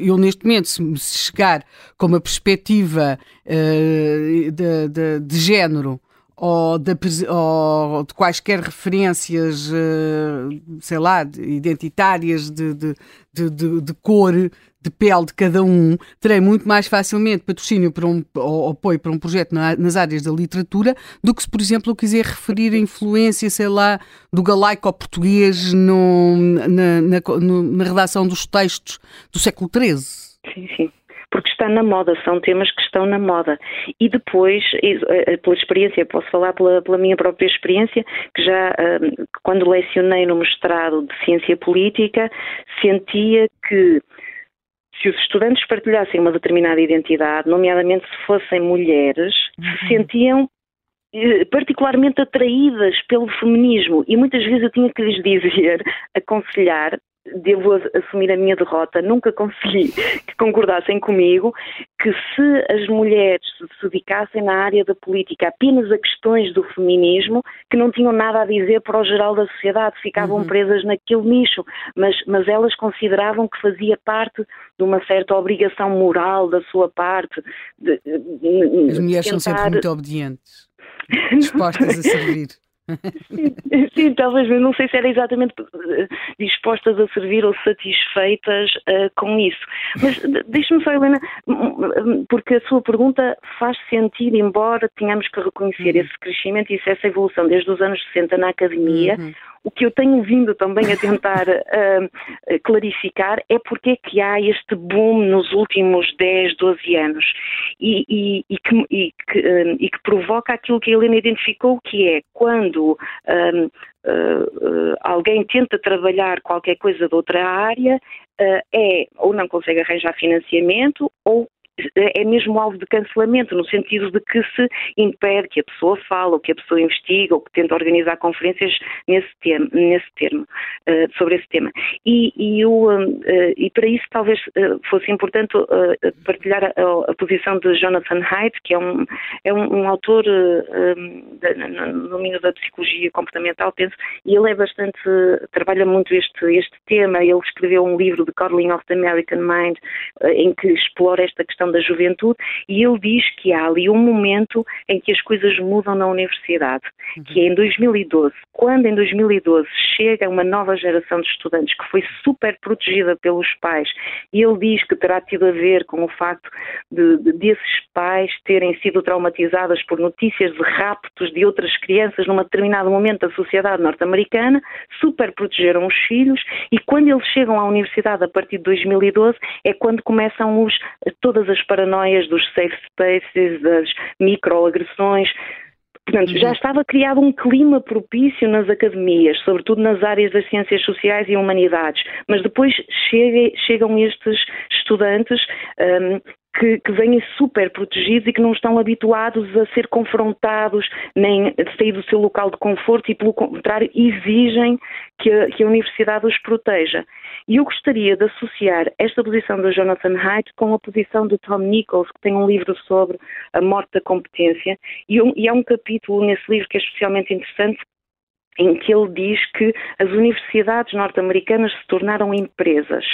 eu neste momento, se, se chegar com uma perspectiva uh, de, de, de género ou de, ou de, quaisquer referências, sei lá, identitárias de, de, de, de, cor, de pele de cada um, terei muito mais facilmente patrocínio para um, ou apoio para um projeto na, nas áreas da literatura do que se, por exemplo, eu quiser referir a influência, sei lá, do galaico ao português no, na, na, no, na redação dos textos do século XIII. Sim, sim porque está na moda, são temas que estão na moda. E depois, eh, pela experiência, posso falar pela, pela minha própria experiência, que já quando lecionei no mestrado de Ciência Política, sentia que se os estudantes partilhassem uma determinada identidade, nomeadamente se fossem mulheres, uhum. se sentiam eh, particularmente atraídas pelo feminismo e muitas vezes eu tinha que lhes dizer, aconselhar devo assumir a minha derrota, nunca consegui que concordassem comigo que se as mulheres se dedicassem na área da política apenas a questões do feminismo, que não tinham nada a dizer para o geral da sociedade, ficavam uhum. presas naquele nicho, mas, mas elas consideravam que fazia parte de uma certa obrigação moral da sua parte. De, de, as mulheres tentar... são sempre muito obedientes, dispostas a servir. Sim, talvez, mas não sei se era exatamente eh, dispostas a servir ou satisfeitas uh, com isso. Mas deixe-me só, Helena, porque a sua pergunta faz sentido, embora tenhamos que reconhecer uhum. esse crescimento e essa evolução desde os anos 60 na academia. Uhum o que eu tenho vindo também a tentar uh, clarificar é porque é que há este boom nos últimos 10, 12 anos. E, e, e, que, e que, e que, provoca aquilo que a Helena identificou, que é quando uh, alguém tenta trabalhar qualquer coisa de outra área, é ou não consegue arranjar financiamento ou é mesmo alvo de cancelamento, no sentido de que se impede que a pessoa fale, ou que a pessoa investigue, ou que tenta organizar conferências nesse, tema, nesse termo, uh, sobre esse tema. E, e, uh, e, para isso talvez uh, fosse importante partilhar a, a, posição de Jonathan Haidt, que é um, é um, um autor no domínio da psicologia comportamental, penso, e ele é bastante, trabalha muito este, este tema, ele escreveu um livro, The Coddling of the American Mind, em que explora esta questão da juventude, e ele diz que há ali um momento em que as coisas mudam na universidade, uhum. que é em 2012. Quando em 2012 chega uma nova geração de estudantes que foi super protegida pelos pais, e ele diz que terá tido a ver com o facto de, de desses pais terem sido traumatizadas por notícias de raptos de outras crianças num determinado momento da sociedade norte-americana, super protegeram os filhos e quando eles chegam à universidade a partir de 2012 é quando começam os, todas as paranoias dos safe spaces, das microagressões. Portanto, já uhum. estava criado um clima propício nas academias, sobretudo nas áreas das ciências sociais e humanidades, mas depois chega, chegam estes estudantes um, que, que vêm super protegidos e que não estão habituados a ser confrontados nem a sair do seu local de conforto e, pelo contrário, exigem que a, que a universidade os proteja. E eu gostaria de associar esta posição do Jonathan Haidt com a posição do Tom Nichols, que tem um livro sobre a morte da competência, e, um, e há um capítulo nesse livro que é especialmente interessante, em que ele diz que as universidades norte-americanas se tornaram empresas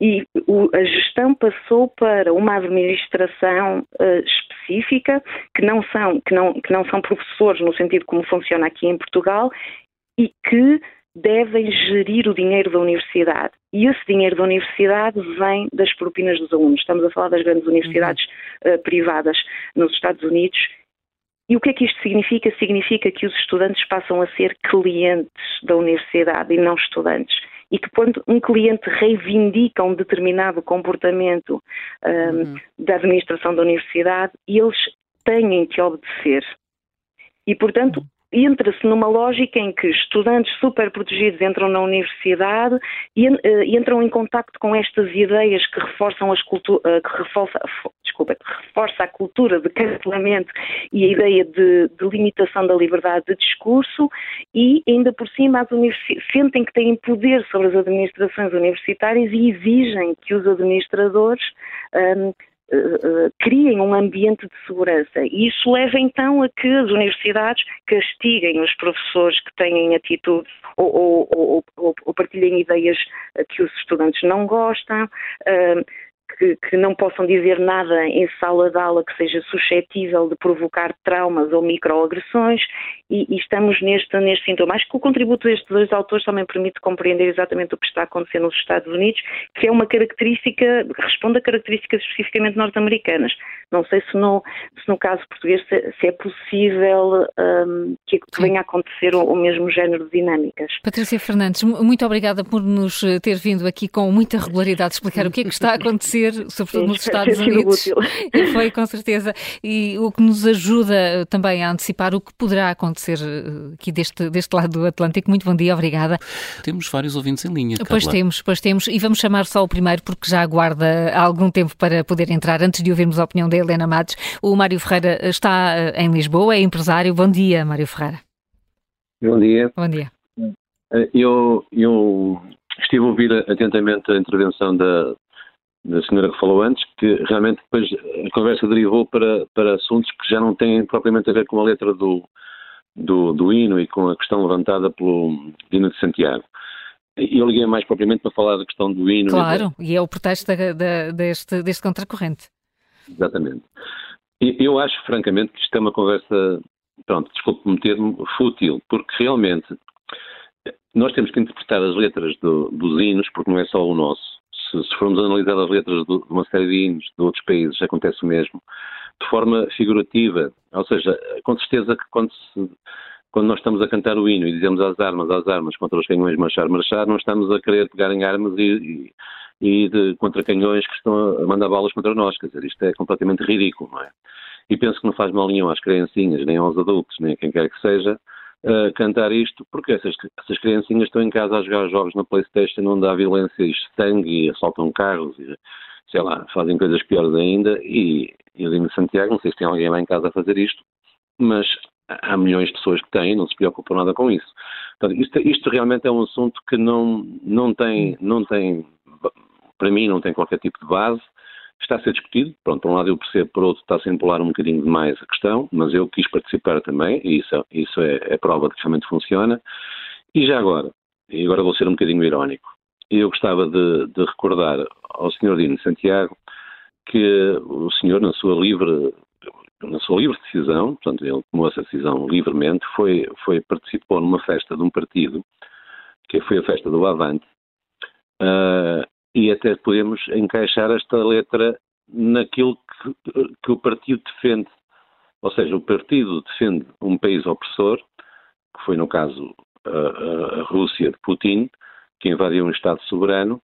e a gestão passou para uma administração uh, específica que não são que não que não são professores no sentido como funciona aqui em Portugal e que devem gerir o dinheiro da universidade. E esse dinheiro da universidade vem das propinas dos alunos. Estamos a falar das grandes universidades uh, privadas nos Estados Unidos. E o que é que isto significa? Significa que os estudantes passam a ser clientes da universidade e não estudantes. E que quando um cliente reivindica um determinado comportamento um, uhum. da administração da universidade, eles têm que obedecer. E, portanto, entra-se numa lógica em que estudantes super protegidos entram na universidade e uh, entram em contacto com estas ideias que reforçam as cultu uh, que reforça, desculpa, que reforça a cultura de cancelamento e a ideia de, de, limitação da liberdade de discurso e ainda por cima as sentem que têm poder sobre as administrações universitárias e exigem que os administradores um, uh, criem um ambiente de segurança. E isso leva então a que as universidades castiguem os professores que têm atitudes ou, ou, ou, ou partilhem ideias que os estudantes não gostam. Uh, que, que, não possam dizer nada em sala de aula que seja suscetível de provocar traumas ou microagressões e, e, estamos neste, neste sintoma. Acho que o contributo destes dois autores também permite compreender exatamente o que está acontecendo nos Estados Unidos, que é uma característica, responde a características especificamente norte-americanas. Não sei se no, se no caso português se, se é possível um, que, que venha a acontecer o, o, mesmo género de dinâmicas. Patrícia Fernandes, muito obrigada por nos ter vindo aqui com muita regularidade explicar o que é que está a acontecer, sobretudo Sim, nos Estados Unidos. Foi, com certeza. E o que nos ajuda também a antecipar o que poderá acontecer eh, aqui deste, deste lado do Atlântico. Muito bom dia, obrigada. Temos vários ouvintes em linha. Pois Carla. temos, pois temos. E vamos chamar só o primeiro, porque já aguarda algum tempo para poder entrar, antes de ouvirmos a opinião da Helena Matos. O Mário Ferreira está eh, em Lisboa, é empresário. Bom dia, Mário Ferreira. Bom dia. Bom dia. Eh, eu, eu estive a ouvir atentamente a intervenção da, da senhora que falou antes, que realmente depois a conversa derivou para, para assuntos que já não têm propriamente a ver com a letra do, do, do hino e com a questão levantada pelo hino de Santiago. Eu liguei mais propriamente para falar da questão do hino. Claro, e é o pretexto da, da, deste, deste contracorrente. Exatamente. Eu acho, francamente, que isto é uma conversa, pronto, desculpe-me termo, fútil, porque realmente nós temos que interpretar as letras do, dos hinos, porque não é só o nosso. Se, se formos analisar as letras de uma série de hinos de outros países, acontece o mesmo de forma figurativa. Ou seja, com certeza que quando, se, quando nós estamos a cantar o hino e dizemos às armas, às armas, contra os canhões marchar, marchar, não estamos a querer pegar em armas e, e, e de, contra canhões que estão a mandar balas contra nós. Quer dizer, isto é completamente ridículo, não é? E penso que não faz mal nenhum às criancinhas, nem aos adultos, nem a quem quer que seja, uh, cantar isto, porque essas, essas criancinhas estão em casa a jogar jogos na Playstation onde há violência e sangue e assaltam carros e, sei lá, fazem coisas piores ainda e, eu digo Santiago, não sei se tem alguém lá em casa a fazer isto, mas há milhões de pessoas que têm, não se preocupam nada com isso. Portanto, isto, isto, realmente é um assunto que não, não, tem, não tem, para mim, não tem qualquer tipo de base. Está a ser discutido, pronto, por um lado eu percebo, por outro está-se a empolar um bocadinho demais a questão, mas eu quis participar também, e isso, isso é, é prova de que realmente funciona. E já agora, e agora vou ser um bocadinho irónico, eu gostava de, de recordar ao Sr. Dino Santiago que o senhor, na sua livre na sua livre decisão, portanto, ele tomou essa decisão livremente, foi, foi, participou numa festa de um partido, que foi a festa do Avante, uh, e até podemos encaixar esta letra naquilo que, que, o partido defende. Ou seja, o partido defende um país opressor, que foi no caso a, a Rússia de Putin, que invadiu um Estado soberano,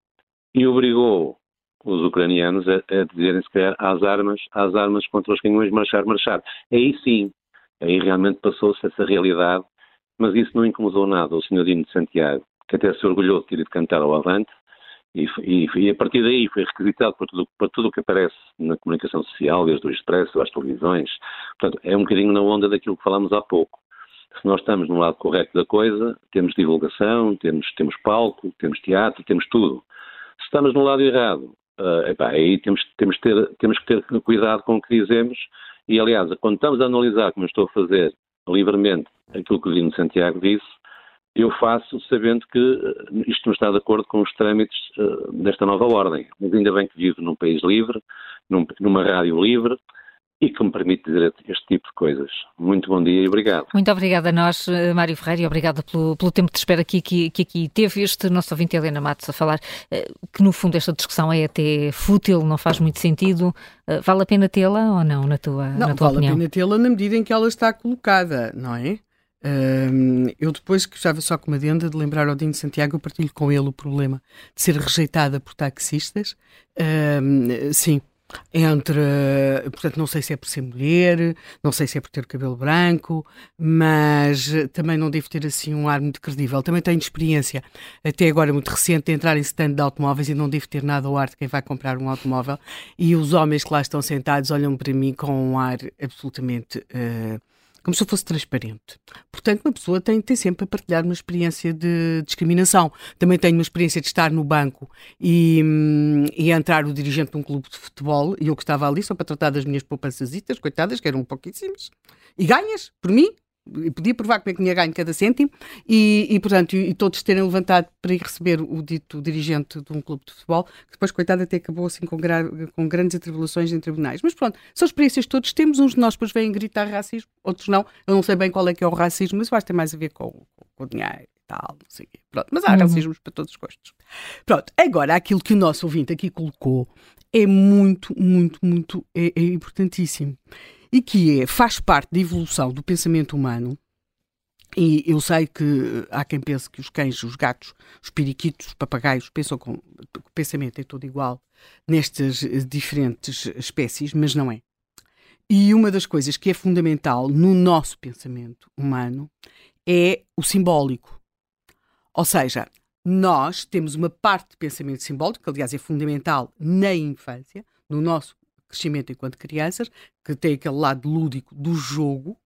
e obrigou os ucranianos a, a dizerem se calhar às armas, às armas contra os canhões marchar, marchar. Aí sim, aí realmente passou-se essa realidade, mas isso não incomodou nada o senhor Dino de Santiago, que até se orgulhou de ter ido cantar ao Avante, e, e, e, a partir daí foi requisitado por tudo, por tudo o que aparece na comunicação social, desde o Expresso às televisões. Portanto, é um bocadinho na onda daquilo que falámos há pouco. Se nós estamos no lado correto da coisa, temos divulgação, temos, temos palco, temos teatro, temos tudo. Se estamos no lado errado, uh, epá, aí temos, temos, ter, temos que ter cuidado com o que dizemos e, aliás, quando estamos a analisar, como eu estou a fazer livremente, aquilo que o Dino Santiago disse, eu faço sabendo que eh, isto não está de acordo com os trâmites uh, desta nova ordem. Mas ainda bem que vivo num país livre, num, numa rádio livre, e que me permite dizer este tipo de coisas. Muito bom dia e obrigado. Muito obrigada a nós, eh, Mário Ferreira, e obrigada pelo, pelo tempo de espera aqui, que, que aqui teve este nosso ouvinte Helena Matos a falar que, no fundo, esta discussão é até fútil, não faz muito sentido. Vale a pena tê-la ou não, na tua, não, na tua vale opinião? Vale a pena tê-la na medida em que ela está colocada, não é? Um, eu depois que estava só com uma adenda de lembrar ao Dino de Santiago, eu partilho com ele o problema de ser rejeitada por taxistas. Um, sim, entre, portanto, não sei se é por ser mulher, não sei se é por ter cabelo branco, mas também não devo ter assim um ar muito credível. Também tenho experiência, até agora muito recente, de entrar em stand de automóveis e não devo ter nada ao ar de quem vai comprar um automóvel. E os homens que lá estão sentados olham para mim com um ar absolutamente. Uh, como se eu fosse transparente. Portanto, uma pessoa tem, tem sempre a partilhar uma experiência de discriminação. Também tenho uma experiência de estar no banco e, hum, e entrar o dirigente de um clube de futebol e eu que estava ali só para tratar das minhas poupanças, coitadas, que eram pouquíssimas, e ganhas, por mim, podia provar como é que tinha ganho cada cêntimo e, e portanto, e, e, todos terem levantado para ir receber o dito dirigente de um clube de futebol, que depois, coitado, até acabou assim com, gra com grandes atribulações em tribunais. Mas pronto, são experiências que todos temos, uns de nós depois vêm gritar racismo, outros não. Eu não sei bem qual é que é o racismo, mas eu acho que tem mais a ver com, com, com o dinheiro e tal, não sei o quê. Pronto, mas há uhum. racismos para todos os gostos. Pronto, agora aquilo que o nosso ouvinte aqui colocou é muito, muito, muito, é, é importantíssimo e que é, faz parte da evolução do pensamento humano. E eu sei que há quem pense que os cães, os gatos, os periquitos, os papagaios pensam com o pensamento é todo igual nestas diferentes espécies, mas não é. E uma das coisas que é fundamental no nosso pensamento humano é o simbólico. Ou seja, nós temos uma parte de pensamento simbólico, que aliás é fundamental na infância, no nosso crescimento enquanto crianças, que tem aquele lado lúdico do jogo,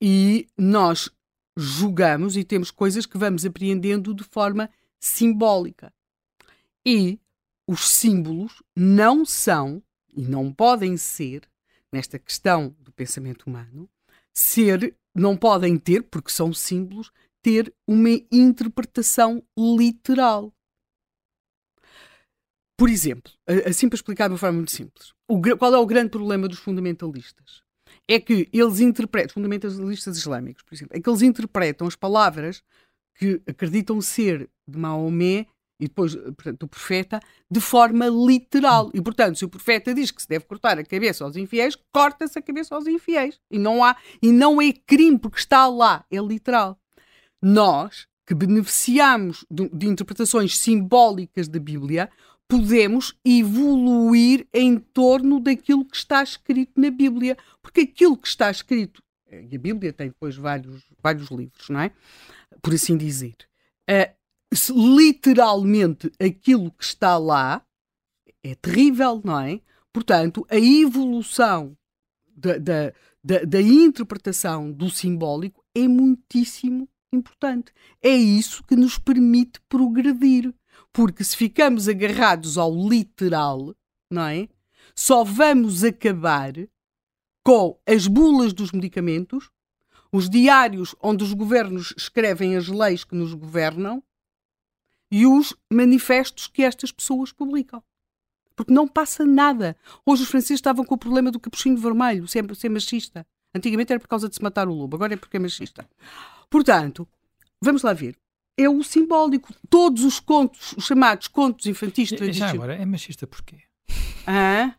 e nós jogamos e temos coisas que vamos apreendendo de forma simbólica. E os símbolos não são e não podem ser, nesta questão do pensamento humano, ser, não podem ter, porque são símbolos, ter uma interpretação literal. Por exemplo, assim para explicar de uma forma muito simples, o, qual é o grande problema dos fundamentalistas? É que eles interpretam, fundamentalistas islâmicos, por exemplo, é que eles interpretam as palavras que acreditam ser de Maomé e depois, portanto, do profeta, de forma literal. E, portanto, se o profeta diz que se deve cortar a cabeça aos infiéis, corta-se a cabeça aos infiéis. E não há, e não é crime porque está lá, é literal. Nós, que beneficiamos de, de interpretações simbólicas da Bíblia, podemos evoluir em torno daquilo que está escrito na Bíblia. Porque aquilo que está escrito, e a Bíblia tem depois vários, vários livros, não é? Por assim dizer. Uh, literalmente aquilo que está lá é terrível, não é? Portanto, a evolução da, da, da, da interpretação do simbólico é muitíssimo importante. É isso que nos permite progredir. Porque se ficamos agarrados ao literal, não é? Só vamos acabar com as bulas dos medicamentos, os diários onde os governos escrevem as leis que nos governam e os manifestos que estas pessoas publicam. Porque não passa nada. Hoje os franceses estavam com o problema do capuchinho vermelho, sempre ser machista. Antigamente era por causa de se matar o lobo, agora é porque é machista. Portanto, vamos lá ver é o simbólico. Todos os contos, os chamados contos infantis tradicionais. Já agora, é machista porquê? Ah?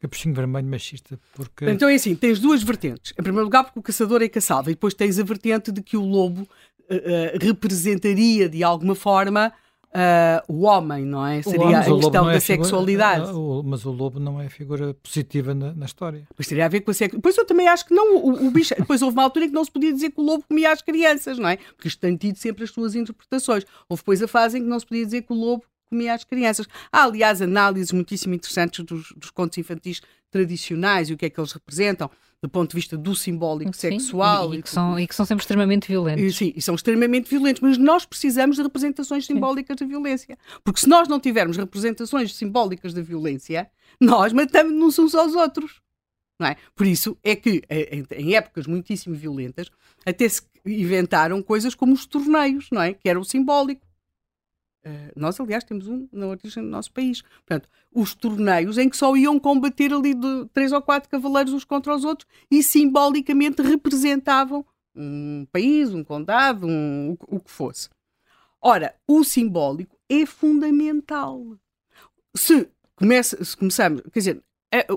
Capuchinho vermelho machista, porque... Então é assim, tens duas vertentes. Em primeiro lugar, porque o caçador é caçado. E depois tens a vertente de que o lobo uh, uh, representaria, de alguma forma, Uh, o homem, não é? Seria a questão é da sexualidade. Figura, mas o lobo não é figura positiva na, na história. Mas teria a ver com a sexualidade. Depois eu também acho que não, o, o bicho. Depois houve uma altura em que não se podia dizer que o lobo comia as crianças, não é? Porque isto tem tido sempre as suas interpretações. Houve depois a fase em que não se podia dizer que o lobo comia as crianças. Há, aliás, análises muitíssimo interessantes dos, dos contos infantis tradicionais e o que é que eles representam do ponto de vista do simbólico sim, sexual. E, e, que são, e que são sempre extremamente violentos. E, sim, e são extremamente violentos, mas nós precisamos de representações simbólicas sim. da violência. Porque se nós não tivermos representações simbólicas da violência, nós matamos-nos uns aos outros. Não é? Por isso é que, em, em épocas muitíssimo violentas, até se inventaram coisas como os torneios, não é? Que era o simbólico. Uh, nós, aliás, temos um na origem do nosso país. Portanto, os torneios em que só iam combater ali de três ou quatro cavaleiros uns contra os outros e simbolicamente representavam um país, um condado, um, o, o que fosse. Ora, o simbólico é fundamental. Se, começa, se começamos, quer dizer,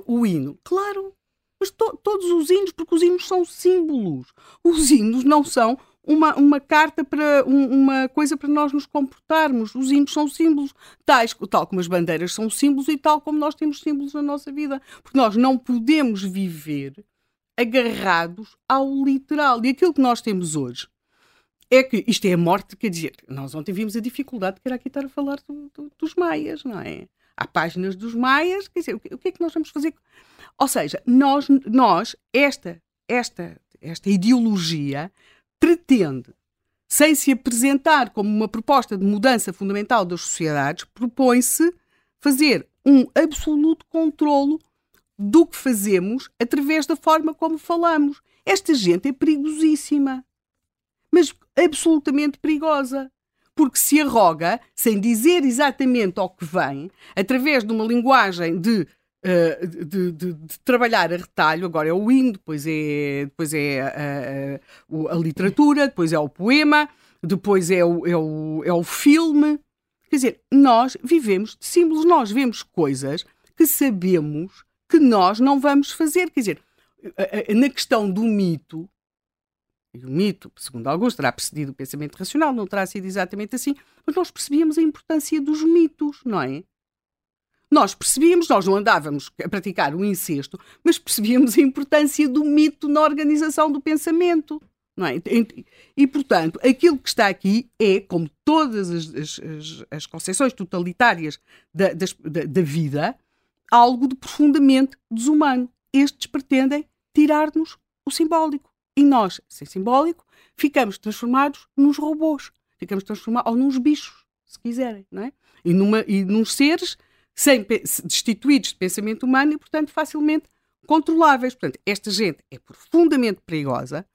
o hino, claro, Mas to, todos os hinos, porque os hinos são símbolos. Os hinos não são uma, uma carta para um, uma coisa para nós nos comportarmos. Os hinos são símbolos, tais, tal como as bandeiras são símbolos e tal como nós temos símbolos na nossa vida. Porque nós não podemos viver agarrados ao literal. E aquilo que nós temos hoje é que isto é a morte, quer dizer, nós ontem vimos a dificuldade que era aqui estar a falar do, do, dos maias, não é? Há páginas dos maias, quer dizer, o que, o que é que nós vamos fazer? Ou seja, nós, nós esta, esta, esta ideologia pretende, sem se apresentar como uma proposta de mudança fundamental das sociedades, propõe-se fazer um absoluto controlo do que fazemos através da forma como falamos. Esta gente é perigosíssima, mas absolutamente perigosa, porque se arroga, sem dizer exatamente ao que vem, através de uma linguagem de Uh, de, de, de, trabalhar a retalho, agora é o hino, depois é, depois é a, a, a, literatura, depois é o poema, depois é o, é, o, é o filme. Quer dizer, nós vivemos de símbolos, nós vemos coisas que sabemos que nós não vamos fazer. Quer dizer, na questão do mito, o mito, segundo alguns, terá precedido o pensamento racional, não terá sido exatamente assim, mas nós percebíamos a importância dos mitos, não é? Nós percebíamos, nós não andávamos a praticar o incesto, mas percebíamos a importância do mito na organização do pensamento. Não é? E, portanto, aquilo que está aqui é, como todas as, as, as concepções totalitárias da, das, da, da vida, algo de profundamente desumano. Estes pretendem tirar-nos o simbólico. E nós, sem simbólico, ficamos transformados nos robôs. Ficamos transformados, ou nos bichos, se quiserem, não é? E, numa, e nos seres sem, destituídos de pensamento humano e, portanto, facilmente controláveis. Portanto, esta gente é profundamente perigosa.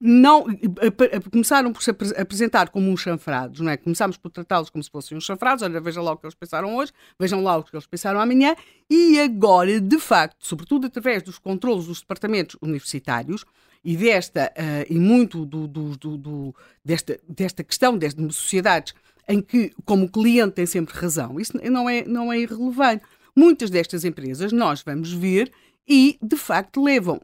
Não, a, começaram por se apresentar como uns chanfrados, não é? Começámos por tratá-los como se fossem uns chanfrados. Olha, vejam lá o que eles pensaram hoje, vejam lá o que eles pensaram amanhã. E agora, de facto, sobretudo através dos controlos dos departamentos universitários e desta, uh, e muito do, do, do, do, desta, desta questão das sociedades em que, como cliente tem sempre razão, isso não é, não é irrelevante. Muitas destas empresas nós vamos ver e, de facto, levam,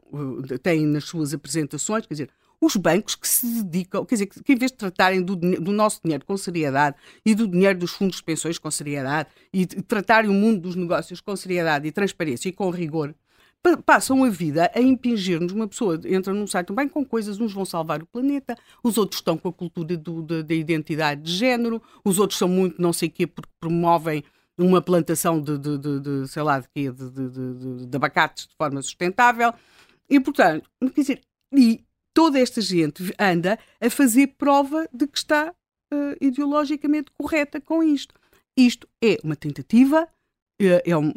eh, têm nas suas apresentações, quer dizer, os bancos que se dedicam, quer dizer, que em vez de tratarem do, do, nosso dinheiro com seriedade e do dinheiro dos fundos de pensões com seriedade e tratarem o mundo dos negócios com seriedade e transparência e com rigor, passam a vida a impingir-nos. Uma pessoa entra num site bem com coisas, uns vão salvar o planeta, os outros estão com a cultura da identidade de género, os outros são muito não sei o quê porque promovem uma plantação de, de, de, de sei lá, de, quê, de, abacates de forma sustentável. E, portanto, quer dizer, e toda esta gente anda a fazer prova de que está uh, ideologicamente correta com isto. Isto é uma tentativa uh, é um,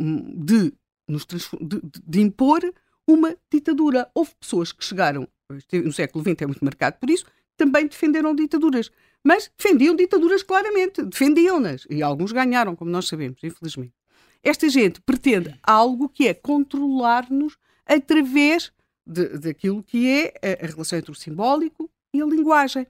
de nos de, de, impor uma ditadura. Houve pessoas que chegaram, no século XX é muito marcado por isso, também defenderam ditaduras. Mas defendiam ditaduras claramente, defendiam-nas. E alguns ganharam, como nós sabemos, infelizmente. Esta gente pretende algo que é controlar-nos através daquilo que é a, a relação entre o simbólico e a linguagem.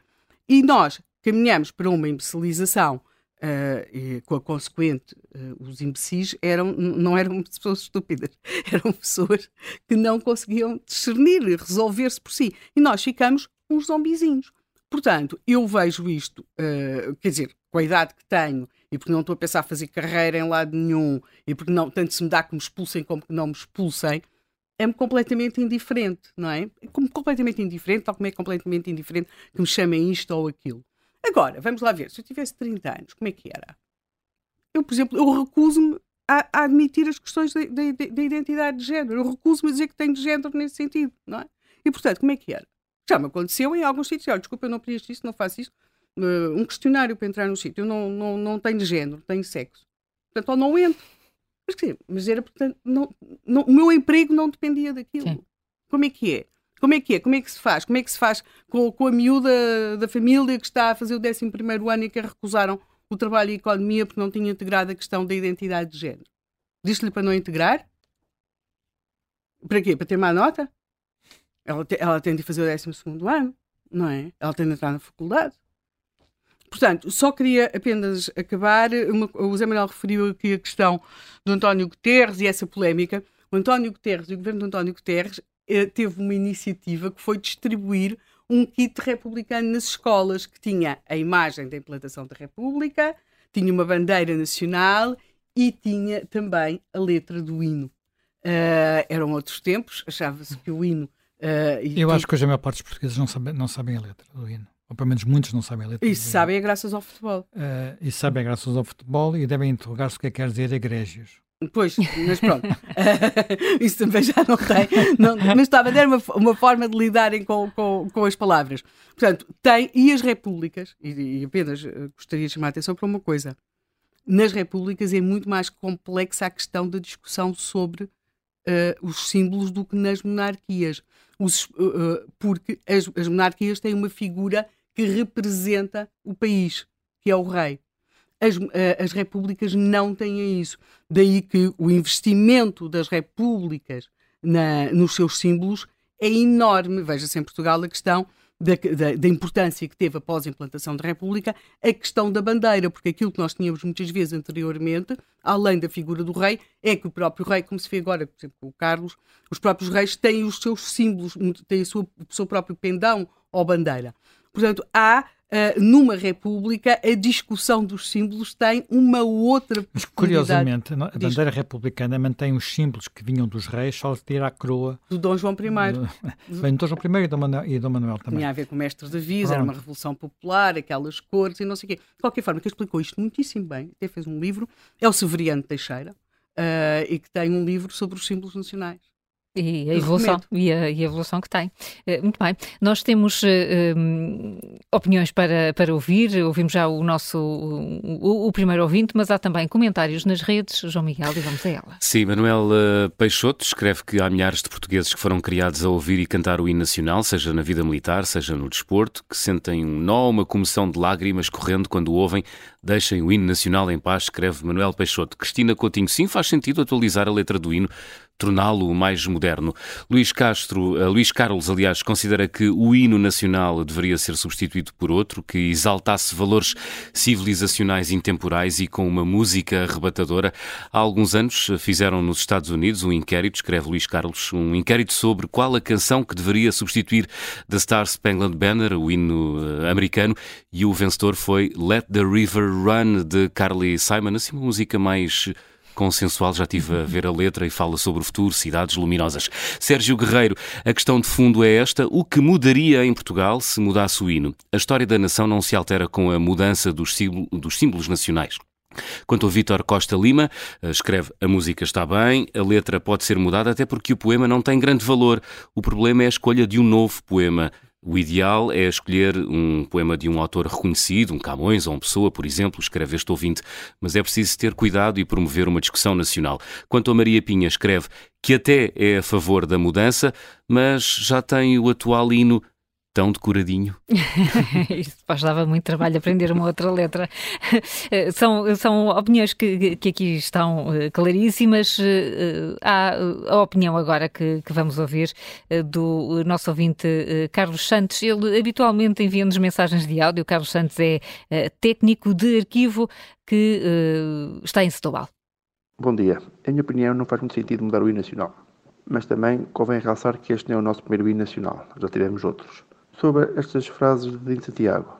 E nós caminhamos para uma imbecilização Uh, com a consequente, uh, os imbecis eram, não eram pessoas estúpidas, eram pessoas que não conseguiam discernir e resolver-se por si. E nós ficamos uns zombizinhos. Portanto, eu vejo isto, uh, quer dizer, com a idade que tenho, e porque não estou a pensar fazer carreira em lado nenhum, e porque não, tanto se me dá que me expulsem como que não me expulsem, é-me completamente indiferente, não é como completamente indiferente, tal como é completamente indiferente que me chamem isto ou aquilo. Agora, vamos lá ver, se eu tivesse 30 anos, como é que era? Eu, por exemplo, eu recuso-me a, a, admitir as questões da identidade de género. Eu recuso-me a dizer que tenho de género nesse sentido, não é? E, portanto, como é que era? Já me aconteceu em alguns sítios. Olha, desculpa, eu não preencho isso, não faço isso. Uh, um questionário para entrar no sítio. Eu não, não, não tenho género, tenho sexo. Portanto, ou não entro. Mas, mas era, portanto, não, não, o meu emprego não dependia daquilo. Sim. Como é que é? Como é que é? Como é que se faz? Como é que se faz com, com a miúda da família que está a fazer o 11 ano e que recusaram o trabalho e a economia porque não tinha integrado a questão da identidade de género? Diz-lhe para não integrar? Para quê? Para ter má nota? Ela, te, ela tem de fazer o 12 ano, não é? Ela tem de entrar na faculdade. Portanto, só queria apenas acabar. Uma, o Zé Manuel referiu aqui a questão do António Guterres e essa polémica. O António Guterres e o governo de António Guterres teve uma iniciativa que foi distribuir um kit republicano nas escolas que tinha a imagem da implantação da República, tinha uma bandeira nacional e tinha também a letra do hino. Uh, eram outros tempos, achava-se que o hino. Uh, Eu acho que hoje a maior parte dos portugueses não sabem, não sabem a letra do hino. Ou pelo menos muitos não sabem a letra. E sabem é graças ao futebol. Uh, e sabem é graças ao futebol e devem interrogar-se o que é que quer dizer egrégios. Pois, mas pronto, isso também já não tem. Não, mas estava a dar uma, uma forma de lidarem com, com, com as palavras. Portanto, tem, e as repúblicas, e, e apenas gostaria de chamar a atenção para uma coisa: nas repúblicas é muito mais complexa a questão da discussão sobre uh, os símbolos do que nas monarquias. Os, uh, porque as, as monarquias têm uma figura que representa o país, que é o rei. As, as, repúblicas não têm isso. Daí que o investimento das repúblicas na, nos seus símbolos é enorme. Veja-se em Portugal a questão da, da, da, importância que teve após a implantação da República a questão da bandeira, porque aquilo que nós tínhamos muitas vezes anteriormente, além da figura do rei, é que o próprio rei, como se vê agora, por exemplo, com o Carlos, os próprios reis têm os seus símbolos, têm o seu, o seu próprio pendão ou bandeira. Portanto, há numa república, a discussão dos símbolos tem uma outra Mas, curiosamente, a bandeira republicana mantém os símbolos que vinham dos reis, só tira a coroa... Do Dom João I. Do, bem, Dom João I e Dom Manuel, e Dom Manuel também. Tinha a ver com o Mestre da Visa, era uma revolução popular, aquelas cores e não sei o quê. De qualquer forma, que explicou isto muitíssimo bem, até fez um livro, é o Severiano Teixeira, uh, e que tem um livro sobre os símbolos nacionais. E a evolução, e a, e a, evolução que tem. Uh, muito bem. Nós temos um, opiniões para, para ouvir, ouvimos já o nosso o, o, primeiro ouvinte, mas há também comentários nas redes. João Miguel, e vamos a ela. Sim, Manuel uh, Peixoto escreve que há milhares de portugueses que foram criados a ouvir e cantar o hino nacional, seja na vida militar, seja no desporto, que sentem um nó, uma comoção de lágrimas correndo quando o ouvem. Deixem o hino nacional em paz, escreve Manuel Peixoto. Cristina Coutinho, sim, faz sentido atualizar a letra do hino torná-lo mais moderno. Luís Castro, uh, Luís Carlos, aliás, considera que o hino nacional deveria ser substituído por outro que exaltasse valores civilizacionais intemporais e com uma música arrebatadora. Há alguns anos eh, fizeram nos Estados Unidos um inquérito, escreve Luís Carlos, um inquérito sobre qual a canção que deveria substituir The Star Spangled Banner, o hino uh, americano, e o vencedor foi Let the River Run de Carly Simon, assim uma música mais consensual, já tive a ver a letra e fala sobre o futuro, cidades luminosas. Sérgio Guerreiro, a questão de fundo é esta: o que mudaria em Portugal se mudasse o hino? A história da nação não se altera com a mudança dos, dos símbolos nacionais. Quanto ao Vítor Costa Lima, eh, escreve a música está bem, a letra pode ser mudada até porque o poema não tem grande valor. O problema é a escolha de um novo poema. O ideal é escolher um poema de um autor reconhecido, um Camões ou um Pessoa, por exemplo, escreve este ouvinte, mas é preciso ter cuidado e promover uma discussão nacional. Quanto a Maria Pinha, escreve que até é a favor da mudança, mas já tem o atual hino tão decoradinho. Isso faz dava muito trabalho aprender uma outra letra. são, são opiniões que, que aqui estão eh, claríssimas. Eh, há a opinião agora que, que vamos ouvir eh, do nosso ouvinte Carlos Santos. Ele habitualmente envia-nos mensagens de áudio. O Carlos Santos é técnico de arquivo que está em Setúbal. Bom dia. Em minha opinião, não faz muito sentido mudar o hino nacional. Mas também convém realçar que este não é o nosso primeiro hino nacional. Já tivemos outros sobre estas frases de Dino Santiago.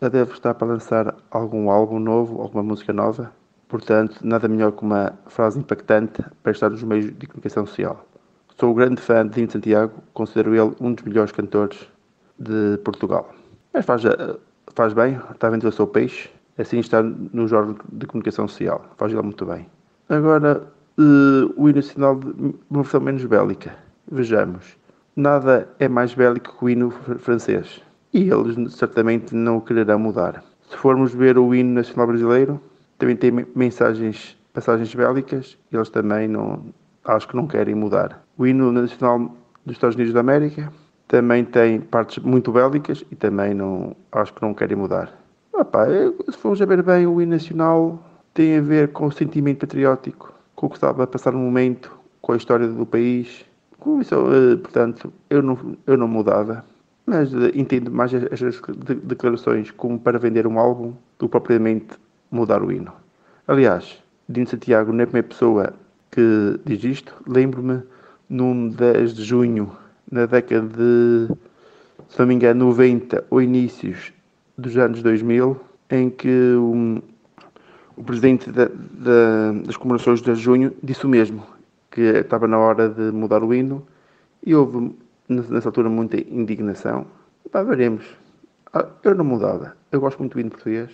Já deve estar para lançar algum álbum novo, alguma música nova. Portanto, nada melhor que uma frase impactante para estar nos meios de comunicação social. Sou um grande fã de Dino Santiago, considero ele um dos melhores cantores de Portugal. Mas faz, faz bem, está a o seu peixe, assim está no órgãos de comunicação social. Faz ele muito bem. Agora, uh, o hino nacional de uma versão menos bélica. Vejamos. Nada é mais bélico que o hino francês. E eles certamente não o quererão mudar. Se formos ver o hino nacional brasileiro, também tem mensagens, passagens bélicas, e eles também não, acho que não querem mudar. O hino nacional dos Estados Unidos da América também tem partes muito bélicas e também não, acho que não querem mudar. Opa, se formos ver bem, o hino nacional tem a ver com o sentimento patriótico, com o que estava a passar no momento, com a história do país, eh, portanto, eu não, eu não mudava, mas eh, entendo mais estas declarações como para vender um álbum do que propriamente mudar o hino. Aliás, Dino Santiago não é a primeira pessoa que diz isto. Lembro-me num 10 de junho, na década de, se não me engano, 90 ou inícios dos anos 2000, em que um, o presidente da, da, das comemorações de junho disse o mesmo, que estava na hora de mudar o hino, e houve nessa altura muita indignação. Pá, veremos. Ah, eu não mudava. Eu gosto muito do hino português.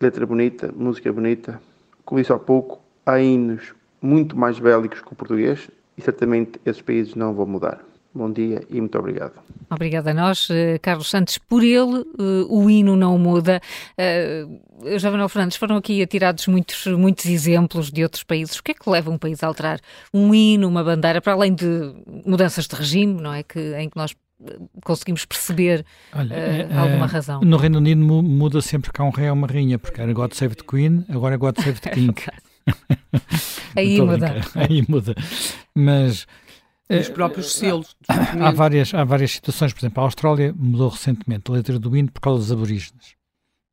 Letra bonita, música bonita. Como disse há pouco, há hinos muito mais bélicos que o português e certamente esses países não vão mudar. Bom dia e muito obrigado. Obrigada a nós, eh, Carlos Santos. Por ele, eh, o hino não muda. Uh, Jovenel Fernandes, foram aqui atirados muitos, muitos exemplos de outros países. O que é que leva um país a alterar um hino, uma bandeira, para além de mudanças de regime, não é? Que, em que nós conseguimos perceber Olha, uh, alguma razão. No Reino Unido muda sempre que há um rei ou uma rainha, porque era God Save the Queen, agora é God Save the King. Aí muda. Aí muda. Mas os próprios selos. Há várias, há várias situações, por exemplo, a Austrália mudou recentemente a letra do hino por causa dos aborígenes.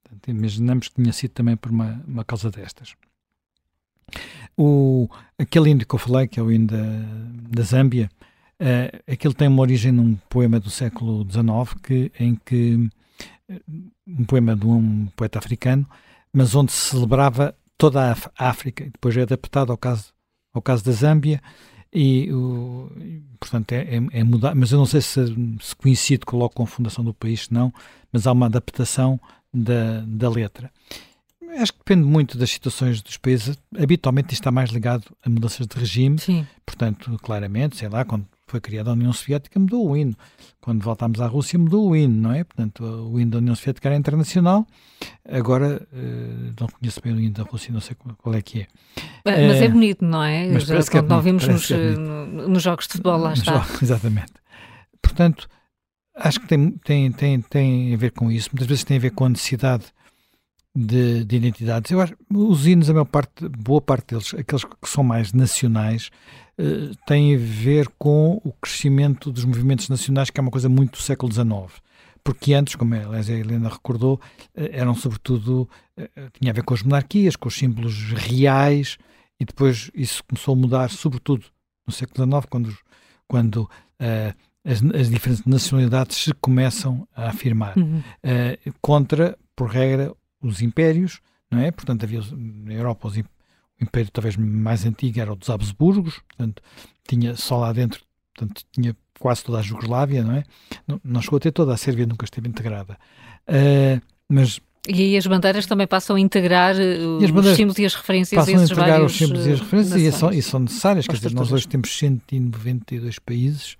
Portanto, imaginamos que tinha sido também por uma, uma causa destas. O, aquele hino que eu falei, que é o hino da, da Zâmbia, uh, aquele tem uma origem num poema do século XIX, que, em que um poema de um poeta africano, mas onde se celebrava toda a África, e depois é adaptado ao caso, ao caso da Zâmbia, e, o, portanto, é, é, é, mudar, mas eu não sei se, se coincide com, com a fundação do país, não, mas há uma adaptação da, da letra. Acho que depende muito das situações dos países. Habitualmente isto está mais ligado a mudanças de regime. Sim. Portanto, claramente, sei lá, quando foi criada a União Soviética, mudou o hino. Quando voltámos à Rússia, mudou o hino, não é? Portanto, o hino da União Soviética era internacional. Agora, uh, não conheço bem o hino da Rússia, não sei qual é que é. Mas é, é bonito, não é? Mas Já, quando é vimos nos, é nos, jogos de futebol, lá está. Jogos, exatamente. Portanto, acho que tem, tem, tem, tem a ver com isso. Muitas vezes tem a ver com a necessidade de, de, identidades. Eu acho os hinos, a maior parte, boa parte deles, aqueles que são mais nacionais, uh, têm a ver com o crescimento dos movimentos nacionais, que é uma coisa muito do século XIX. Porque antes, como a Helena recordou, uh, eram sobretudo, uh, tinha a ver com as monarquias, com os símbolos reais, e depois isso começou a mudar, sobretudo no século XIX, quando, quando as, as, diferentes nacionalidades se começam a afirmar. Uhum. contra, por regra, os impérios, não é? Portanto, havia na Europa os, o império talvez mais antigo era o dos Habsburgos, portanto, tinha só lá dentro, portanto, tinha quase toda a Jugoslávia, não é? Não, não chegou a ter toda, a Sérvia nunca esteve integrada. Uh, mas e aí as bandeiras também passam a integrar uh, os símbolos e as referências passam a integrar os símbolos e as uh, referências e são, e são, necessárias, quer dizer, nós hoje temos 192 países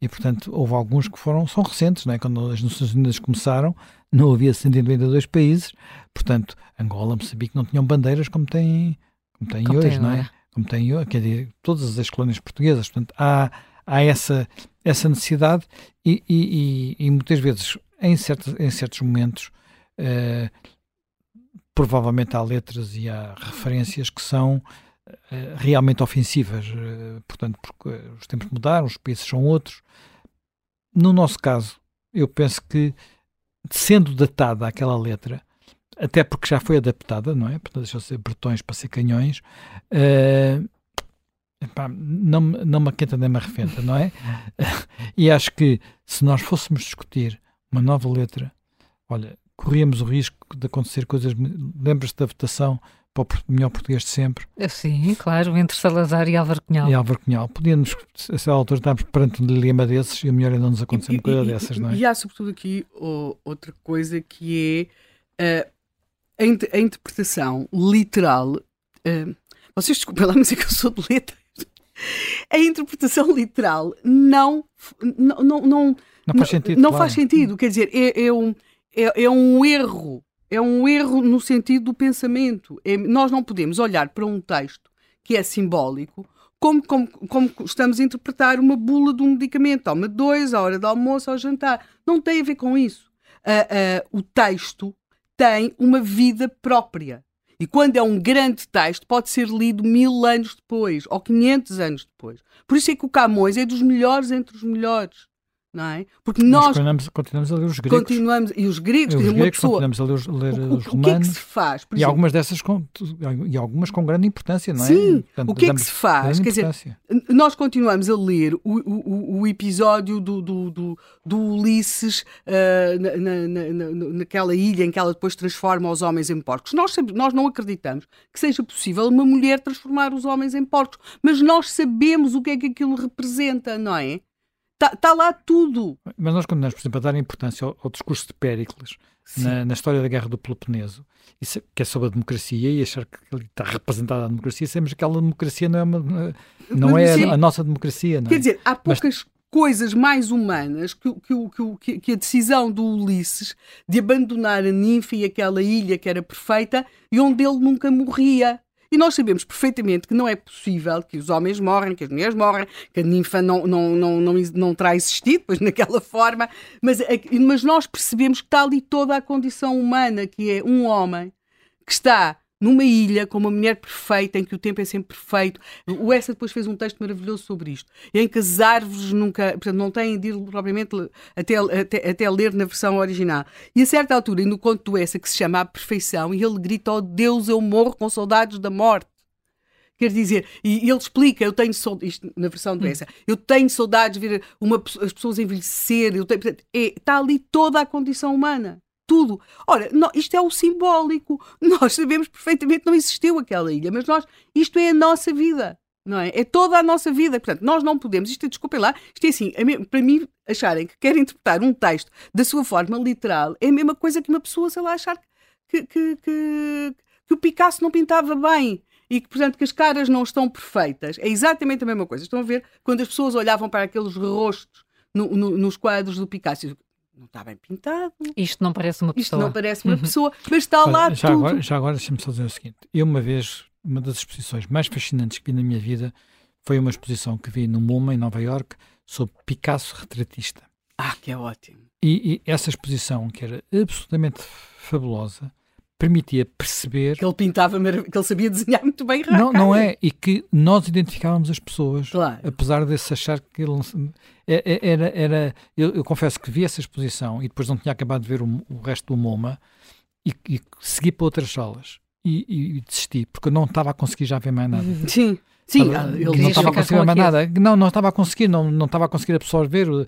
e, portanto, houve alguns que foram, são recentes, não é? Quando as Nações Unidas começaram, não havia 192 países, portanto, Angola, Moçambique não tinham bandeiras como têm, como têm como hoje, tem, não é? Como têm hoje, quer dizer, todas as colónias portuguesas, portanto, há, há essa, essa necessidade e, e, e, e muitas vezes, em certos, em certos momentos, eh, provavelmente há letras e há referências que são eh, realmente ofensivas, eh, portanto, porque os tempos mudaram, os países são outros. No nosso caso, eu penso que, sendo datada aquela letra, até porque já foi adaptada, não é? Portanto, deixou de ser bretões para ser canhões, uh, epá, não, não me aquenta nem me arrefenta, não é? e acho que se nós fôssemos discutir uma nova letra, olha, corríamos o risco de acontecer coisas. Lembras-te da votação para o melhor português de sempre. Sim, claro, entre Salazar e Álvaro Cunhal. E Álvaro Cunhal. Podíamos, a essa altura, estávamos perante um dilema desses e o melhor é não nos acontecer uma coisa dessas, não é? E há, sobretudo, aqui oh, outra coisa que é uh, a, a, interpretação literal. Uh, vocês desculpem lá, mas é que eu sou de letras. A interpretação literal não. Não, não, não, não faz sentido. Não claro. faz sentido, quer dizer, é, é um, é, é um erro é um erro no sentido do pensamento. É, nós não podemos olhar para um texto que é simbólico como, como, como estamos a interpretar uma bula de um medicamento. Toma dois, à hora do almoço, ao jantar. Não tem a ver com isso. Uh, uh, o texto tem uma vida própria. E quando é um grande texto, pode ser lido mil anos depois, ou 500 anos depois. Por isso é que o Camões é dos melhores entre os melhores. Não é? Porque nós, continuamos, continuamos, a ler os gregos. Continuamos, e os gregos, os gregos pessoa, continuamos a ler os, ler o, os romanos. O que é que se faz? E algumas dessas com, e algumas com grande importância, não é? Sim, Portanto, o que é que se faz? Quer dizer, nós continuamos a ler o, o, o episódio do, do, do, do Ulisses uh, na, na, na, naquela ilha em que ela depois transforma os homens em porcos. Nós, nós não acreditamos que seja possível uma mulher transformar os homens em porcos, mas nós sabemos o que é que aquilo representa, não é? Está tá lá tudo. Mas nós continuamos, por exemplo, a dar importância ao, ao discurso de Péricles na, na, história da Guerra do Peloponeso, isso, que é sobre a democracia e achar que está representada a democracia, sabemos que aquela democracia não é, uma, não é a, a, nossa democracia. Não é? Quer dizer, há poucas Mas... coisas mais humanas que, que, que, que, a decisão do Ulisses de abandonar a ninfa e aquela ilha que era perfeita e onde ele nunca morria. E nós sabemos perfeitamente que não é possível que os homens morrem, que as mulheres morrem, que a ninfa não, não, não, não, não terá existido, pois naquela forma, mas, é mas nós percebemos que está ali toda a condição humana, que é um homem que está numa ilha com uma mulher perfeita, em que o tempo é sempre perfeito. O Essa depois fez um texto maravilhoso sobre isto, em que as árvores nunca, portanto, não têm de ir propriamente até, até, até ler na versão original. E a certa altura, no conto do Essa, que se chama A Perfeição, e ele grita: Oh Deus, eu morro com saudades da morte. Quer dizer, e ele explica, eu tenho saudades, isto na versão do hum. Essa, eu tenho saudades de ver uma, as pessoas envelhecer, eu tenho, portanto, é, está ali toda a condição humana tudo. Ora, não, isto é o simbólico. Nós sabemos perfeitamente que não existiu aquela ilha, mas nós, isto é a nossa vida. Não é? é toda a nossa vida. Portanto, nós não podemos, isto, desculpem lá, isto é assim, é para mim, acharem que querem interpretar um texto da sua forma literal é a mesma coisa que uma pessoa, sei lá, achar que, que, que, que o Picasso não pintava bem e que, portanto, que as caras não estão perfeitas. É exatamente a mesma coisa. Estão a ver quando as pessoas olhavam para aqueles rostos no, no, nos quadros do Picasso não está bem pintado. Isto não parece uma pessoa. Isto não parece uma pessoa, mas está Olha, lá já tudo. Agora, já agora deixa-me só dizer o seguinte. Eu uma vez, uma das exposições mais fascinantes que vi na minha vida foi uma exposição que vi no MoMA, em Nova York, sobre Picasso retratista. Ah, que é ótimo. E, e essa exposição, que era absolutamente fabulosa, permitia perceber que ele pintava que ele sabia desenhar muito bem não não é e que nós identificávamos as pessoas claro. apesar de se achar que ele é, é, era era eu, eu, confesso que vi essa exposição e depois não tinha acabado de ver o, o resto do MoMA e, e, segui para outras salas e, e, desisti porque eu não estava a conseguir já ver mais nada sim Sim, estava, ele não estava a conseguir mais nada. Não, não estava a conseguir, não, não estava a conseguir absorver, uh,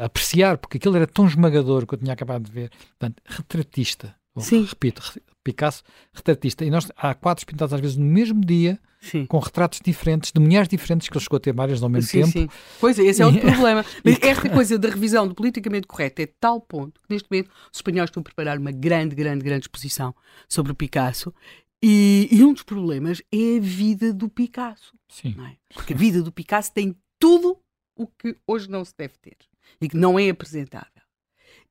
apreciar, porque aquilo era tão esmagador que eu tinha acabado de ver. Portanto, retratista. Sim. Repito, Picasso, retratista. E nós, há quadros pintados às vezes no mesmo dia, sim. com retratos diferentes, de mulheres diferentes, que ele chegou a ter várias ao mesmo sim, tempo. Sim. Pois é, esse é outro problema. Mas esta coisa da revisão do politicamente correto é de tal ponto que neste momento os espanhóis estão a preparar uma grande, grande, grande exposição sobre o Picasso. E, e um dos problemas é a vida do Picasso. Sim. É? Porque a vida do Picasso tem tudo o que hoje não se deve ter e que não é apresentável.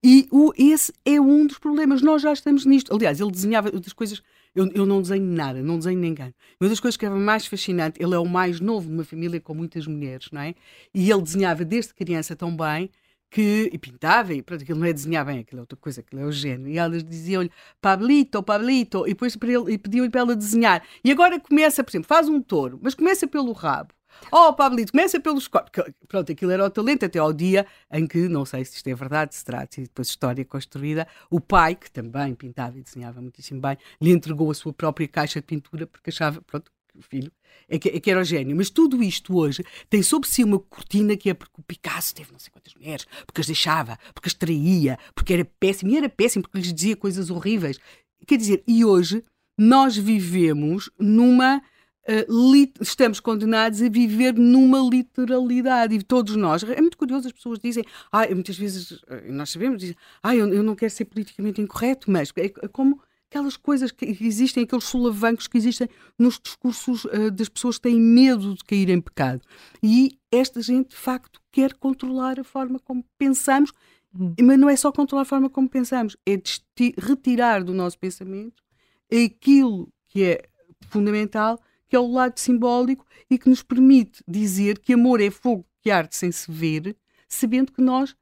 E o, esse é um dos problemas. Nós já estamos nisto. Aliás, ele desenhava das coisas. Eu, eu não desenho nada, não desenho ninguém. Uma das coisas que era mais fascinante, ele é o mais novo de uma família com muitas mulheres, não é? E ele desenhava desde criança tão bem que. E pintava, e pronto, aquilo não é desenhar bem, aquilo é outra coisa, aquilo é o gênio. E elas diziam-lhe, Pablito, Pablito, e depois para ele, e pediam-lhe para ela desenhar. E agora começa, por exemplo, faz um touro, mas começa pelo rabo. Oh, Pablito, começa pelos corpos. Pronto, aquilo era o talento até ao dia em que, não sei se isto é verdade, se trata, e depois história construída, o pai, que também pintava e desenhava muitíssimo bem, lhe entregou a sua própria caixa de pintura porque achava, pronto, o filho é que, é que, era o gênio. Mas tudo isto hoje tem sobre si uma cortina que é porque o Picasso teve não sei quantas mulheres, porque as deixava, porque as traía, porque era péssimo. E era péssimo porque lhes dizia coisas horríveis. Quer dizer, e hoje nós vivemos numa uh, estamos condenados a viver numa literalidade e todos nós, é muito curioso, as pessoas dizem, ah, muitas vezes eh, nós sabemos, dizem, ah, eu, eu não quero ser politicamente incorreto, mas é, é como aquelas coisas que existem, aqueles solavancos que existem nos discursos uh, das pessoas que têm medo de cair em pecado. E esta gente, de facto, quer controlar a forma como pensamos, hum. mas não é só controlar a forma como pensamos, é retirar do nosso pensamento aquilo que é fundamental que é o lado simbólico e que nos permite dizer que amor é fogo que arde sem se ver, sabendo que nós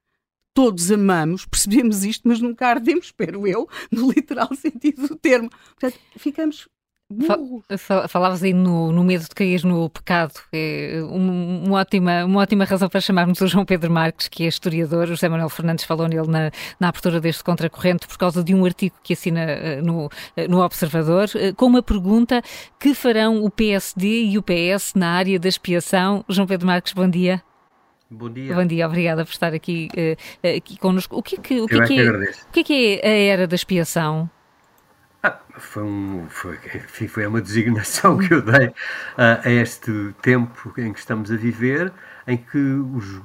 todos amamos, percebemos isto, mas nunca ardemos, espero eu, no literal sentido do termo. Portanto, ficamos Falavas aí no, no, medo de cair no pecado. É um, uma, ótima, uma ótima razão para chamarmos o João Pedro Marques, que é historiador. O José Manuel Fernandes falou nele na, na abertura deste contracorrente por causa de um artigo que assina eh, no, eh, no Observador, eh, com uma pergunta: que farão o PSD e o PS na área da expiação? João Pedro Marques, bom dia. Bom dia. Bom dia, obrigada por estar aqui, aqui connosco. O que é que, o que, é, que, é, o que, é, que é a era da expiação? Foi, um, foi, foi uma designação que eu dei uh, a este tempo em que estamos a viver, em que os,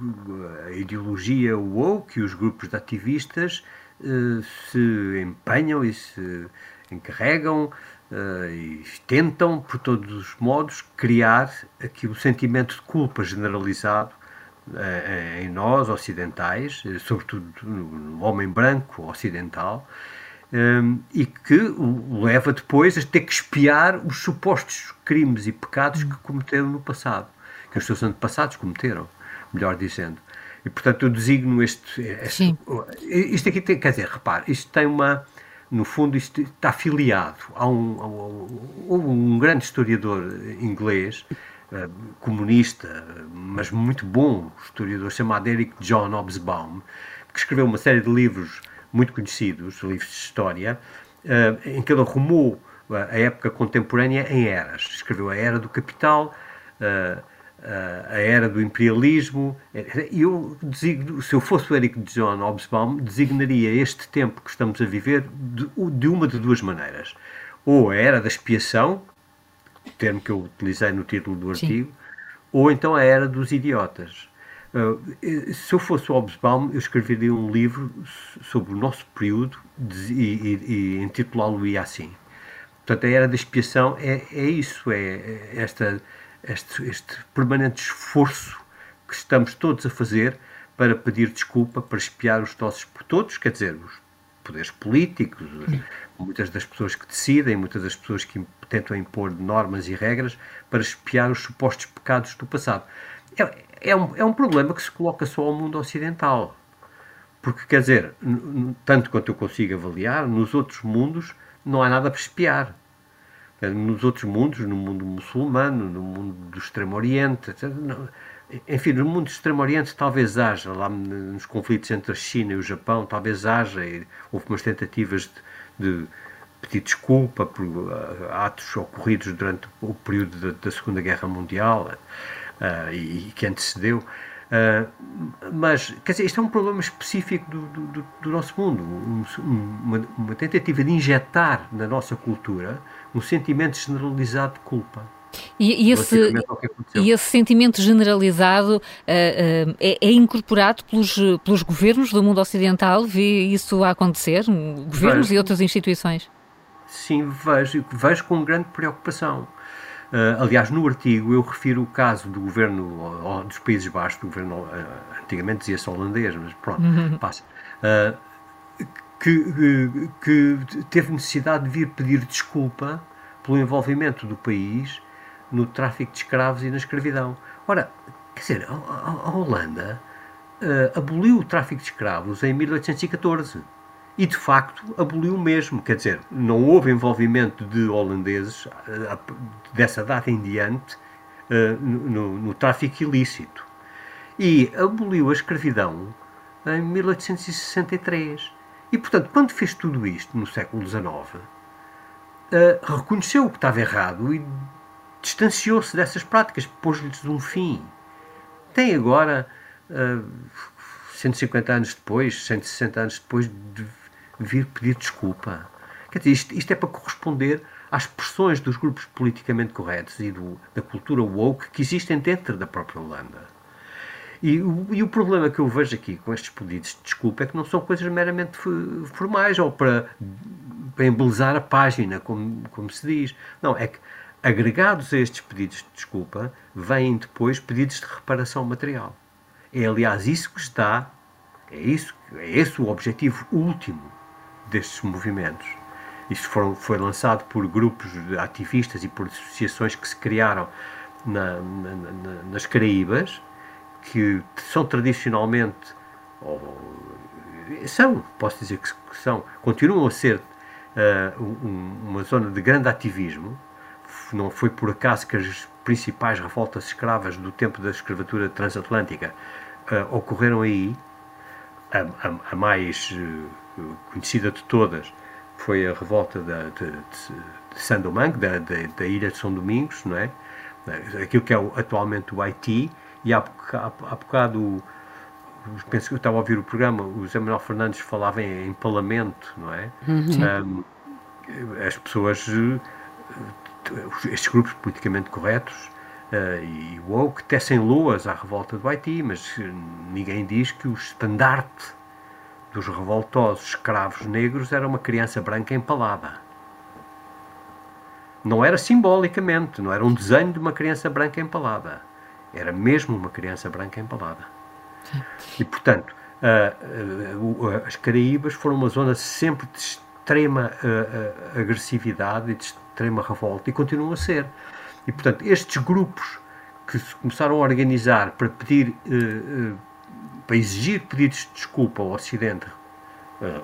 a ideologia woke e os grupos de ativistas uh, se empenham e se encarregam uh, e tentam, por todos os modos, criar aqui o sentimento de culpa generalizado em nós, ocidentais, sobretudo no homem branco ocidental, um, e que o leva depois a ter que espiar os supostos crimes e pecados que cometeram no passado, que os seus antepassados cometeram, melhor dizendo. E, portanto, eu designo este. este isto aqui tem, quer dizer, repare, isto tem uma. No fundo, isto está afiliado a um, a um, a um grande historiador inglês, uh, comunista, mas muito bom historiador, chamado Eric John Hobsbawm, que escreveu uma série de livros muito conhecidos, livros de história, uh, em que ele arrumou a época contemporânea em eras. Escreveu a era do capital, uh, a era do imperialismo. E eu designo, se eu fosse o Eric John Hobsbawm, designaria este tempo que estamos a viver de, de uma de duas maneiras. Ou a era da expiação, termo que eu utilizei no título do artigo, Sim. ou então a era dos idiotas. Uh, se eu fosse o Hobsbawm, eu escreveria um livro sobre o nosso período de, e, e, e intitulá-lo-ia assim. Portanto, a era da expiação é, é isso, é, é esta, este, este permanente esforço que estamos todos a fazer para pedir desculpa, para espiar os nossos por todos, quer dizer, os poderes políticos, muitas das pessoas que decidem, muitas das pessoas que tentam impor normas e regras para espiar os supostos pecados do passado. É, é um, é um problema que se coloca só ao mundo ocidental. Porque, quer dizer, tanto quanto eu consigo avaliar, nos outros mundos não há nada para espiar. Nos outros mundos, no mundo muçulmano, no mundo do Extremo Oriente, etc., enfim, no mundo do Extremo Oriente talvez haja, lá nos conflitos entre a China e o Japão, talvez haja, houve umas tentativas de, de pedir desculpa por uh, atos ocorridos durante o período da, da Segunda Guerra Mundial uh, e, e, que antecedeu. Uh, mas, quer dizer, isto é um problema específico do, do, do nosso mundo, um, uma, uma, tentativa de injetar na nossa cultura um sentimento generalizado de culpa. E, e, esse, e esse, sentimento generalizado uh, uh, é, é, incorporado pelos, pelos governos do mundo ocidental? Vê isso a acontecer? Governos vejo, e outras instituições? Sim, vejo, vejo com grande preocupação. Uh, aliás, no artigo eu refiro o caso do governo dos Países Baixos, do governo, uh, antigamente dizia-se holandês, mas pronto, uhum. passa, uh, que, que, teve necessidade de vir pedir desculpa pelo envolvimento do país no tráfico de escravos e na escravidão. Ora, quer dizer, a, a, a Holanda aboliu o tráfico de escravos em 1814 e de facto aboliu mesmo. Quer dizer, não houve envolvimento de holandeses eh, dessa data em diante eh, no, no tráfico ilícito. E aboliu a escravidão em 1863. E, portanto, quando fez tudo isto no século XIX, eh, reconheceu o que estava errado e distanciou-se dessas práticas, pôs-lhes um fim. Tem agora, 150 anos depois, 160 anos depois, de vir pedir desculpa. Quer dizer, isto, isto é para corresponder às pressões dos grupos politicamente corretos e do, da cultura woke que existem dentro da própria Holanda. E o, e o, problema que eu vejo aqui com estes pedidos de desculpa é que não são coisas meramente formais ou para, para embelezar a página, como, como se diz. Não, é que agregados a estes pedidos de desculpa vêm depois pedidos de reparação material. É aliás isso que está, é, isso, é esse o objetivo último destes movimentos. Isto foram, foi lançado por grupos de ativistas e por associações que se criaram na, na, na, nas Caraíbas, que são tradicionalmente, ou, são, posso dizer que são, continuam a ser uh, um, uma zona de grande ativismo, não foi por acaso que as principais revoltas escravas do tempo da escravatura transatlântica uh, ocorreram aí. A, a, a mais uh, conhecida de todas foi a revolta da, de, de, Saint-Domingue, da, da, da, ilha de São Domingos, não é? Aquilo que é atualmente o Haiti, e há, há, há bocado, penso que eu estava a ouvir o programa, o José Manuel Fernandes falava em empalamento, não é? Uhum. Um, as pessoas, estes grupos politicamente corretos uh, e woke tecem loas à revolta do Haiti, mas ninguém diz que o estandarte dos revoltosos escravos negros era uma criança branca empalada. Não era simbolicamente, não era um desenho de uma criança branca empalada. Era mesmo uma criança branca empalada. Sim. E, portanto, as Caraíbas foram uma zona sempre de extrema agressividade e de extrema revolta e continuam a ser. E, portanto, estes grupos que se começaram a organizar para pedir para exigir pedidos de desculpa ao Ocidente, eh,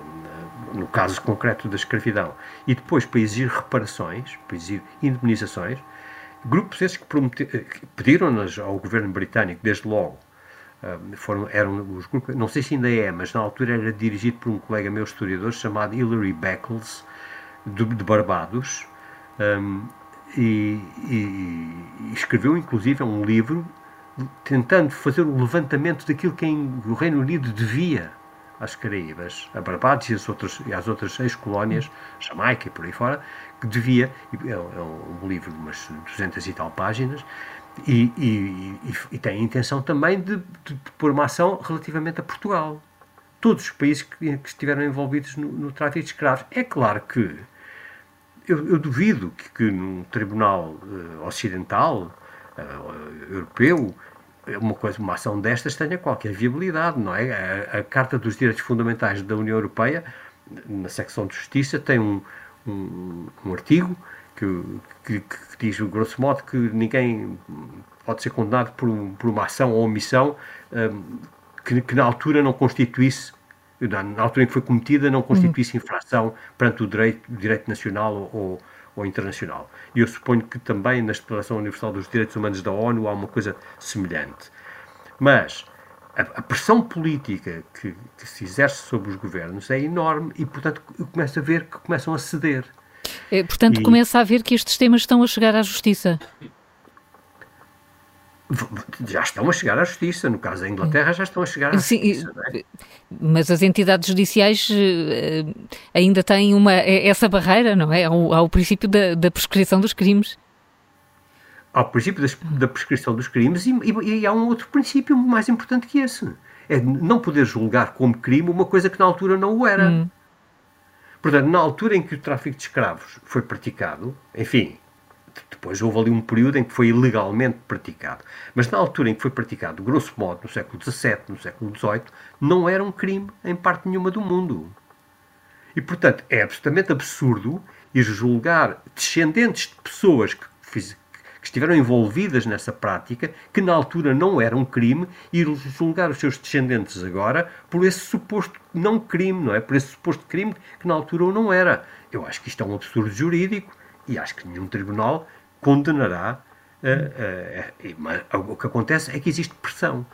no caso concreto da escravidão, e depois para exigir reparações, para exigir indemnizações, grupos esses que, eh, que pediram-nas ao governo britânico desde logo, eh, foram, eram os grupos, não sei se ainda é, mas na altura era dirigido por um colega meu historiador chamado Hilary Beckles, de, de Barbados, um, e, e, e, escreveu inclusive um livro tentando fazer o levantamento daquilo que o Reino Unido devia às Caraíbas, a Barbados e às outras, e às outras ex-colónias, Jamaica e por aí fora, que devia, é, é um livro de umas 200 e tal páginas, e, e, e, e tem a intenção também de, de, pôr uma ação relativamente a Portugal. Todos os países que, que estiveram envolvidos no, no, tráfico de escravos. É claro que eu, eu duvido que, que num tribunal uh, ocidental, uh, europeu, uma coisa, uma ação destas tenha qualquer viabilidade, não é? A, a, Carta dos Direitos Fundamentais da União Europeia, na secção de Justiça, tem um, um, um artigo que, que, que, diz, grosso modo, que ninguém pode ser condenado por, por uma ação ou omissão um, que, que, na altura não constituísse, na altura em que foi cometida, não constituísse uhum. infração perante o direito, o direito nacional ou, ou internacional. E eu suponho que também na Declaração Universal dos Direitos Humanos da ONU há uma coisa semelhante. Mas a, a pressão política que, que, se exerce sobre os governos é enorme e, portanto, eu começo a ver que começam a ceder. É, portanto, e... começa a ver que estes temas estão a chegar à justiça já estão a chegar à justiça. No caso da Inglaterra, já estão a chegar à Sim, justiça. É? Mas as entidades judiciais uh, ainda têm uma, é, essa barreira, não é? Ao, ao princípio da, da, prescrição dos crimes. Ao princípio das, da prescrição dos crimes, e, e, e, há um outro princípio mais importante que esse: é não poder julgar como crime uma coisa que na altura não o era. Hum. Portanto, na altura em que o tráfico de escravos foi praticado, enfim, depois houve ali um período em que foi ilegalmente praticado. Mas na altura em que foi praticado, grosso modo, no século XVII, no século XVIII, não era um crime em parte nenhuma do mundo. E, portanto, é absolutamente absurdo ir julgar descendentes de pessoas que, fiz, que estiveram envolvidas nessa prática, que na altura não era um crime, e julgar os seus descendentes agora por esse suposto não crime, não é? Por esse suposto crime que na altura não era. Eu acho que isto é um absurdo jurídico e acho que nenhum tribunal condenará. Uh, uh, o que acontece é que existe pressão.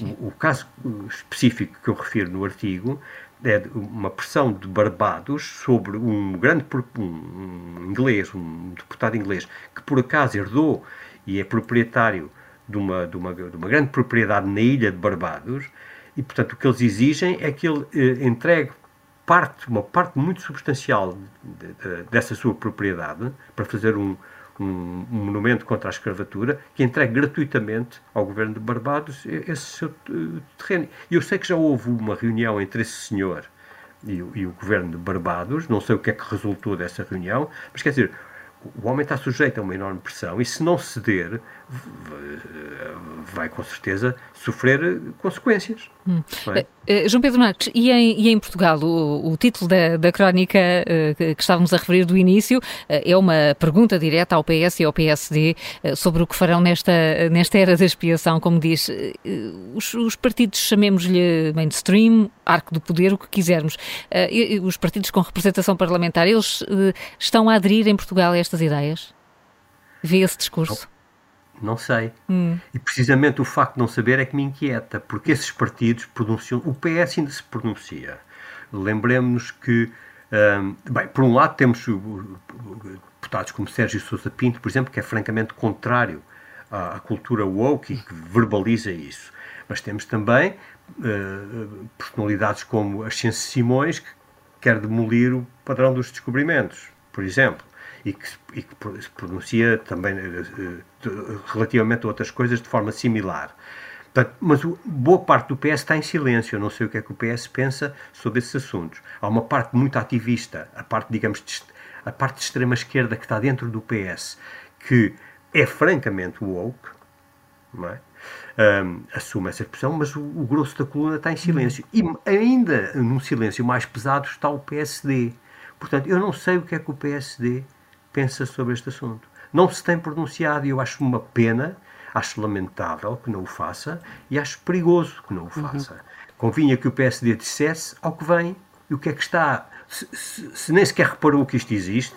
O, o, caso específico que eu refiro no artigo é uma pressão de Barbados sobre um grande um, inglês, um deputado inglês, que por acaso herdou e é proprietário de uma, de uma, de uma grande propriedade na ilha de Barbados, e portanto o que eles exigem é que ele eh, entregue parte, uma parte muito substancial de, de, dessa sua propriedade para fazer um, um, um, monumento contra a escravatura que entregue gratuitamente ao governo de Barbados esse seu terreno. E eu sei que já houve uma reunião entre esse senhor e, e, o governo de Barbados, não sei o que é que resultou dessa reunião, mas quer dizer, o homem está sujeito a uma enorme pressão e se não ceder, vai com certeza sofrer consequências. Hum. É? Uh, João Pedro Marques, e em, e em Portugal, o, o título da, da crónica uh, que, que, estávamos a referir do início uh, é uma pergunta direta ao PS e ao PSD sobre o que farão nesta, nesta era da expiação, como diz. Os, os, partidos, chamemos-lhe mainstream, arco do poder, o que quisermos, os partidos com representação parlamentar, eles estão a aderir em Portugal a estas ideias? Vê esse discurso? Não, sei. Hum. E precisamente o facto de não saber é que me inquieta, porque esses partidos pronunciam. O PS ainda se pronuncia. Lembremos-nos que, um, bem, por um lado temos deputados como Sérgio Sousa Pinto, por exemplo, que é francamente contrário à, à cultura woke e que verbaliza isso. Mas temos também uh, personalidades como Ascenso Simões, que quer demolir o padrão dos descobrimentos, por exemplo, e que, e que se pronuncia também uh, relativamente a outras coisas de forma similar. Portanto, mas o, boa parte do PS está em silêncio. Eu não sei o que é que o PS pensa sobre esses assuntos. Há uma parte muito ativista, a parte, digamos, de, a parte de extrema esquerda que está dentro do PS, que é francamente woke, não é? Um, assume essa expressão, mas o, o, grosso da coluna está em silêncio. E ainda num silêncio mais pesado está o PSD. Portanto, eu não sei o que é que o PSD pensa sobre este assunto. Não se tem pronunciado e eu acho uma pena, acho lamentável que não o faça e acho perigoso que não o faça. Uhum. Convinha que o PSD dissesse ao que vem e o que é que está. Se, se, se nem sequer reparou que isto existe,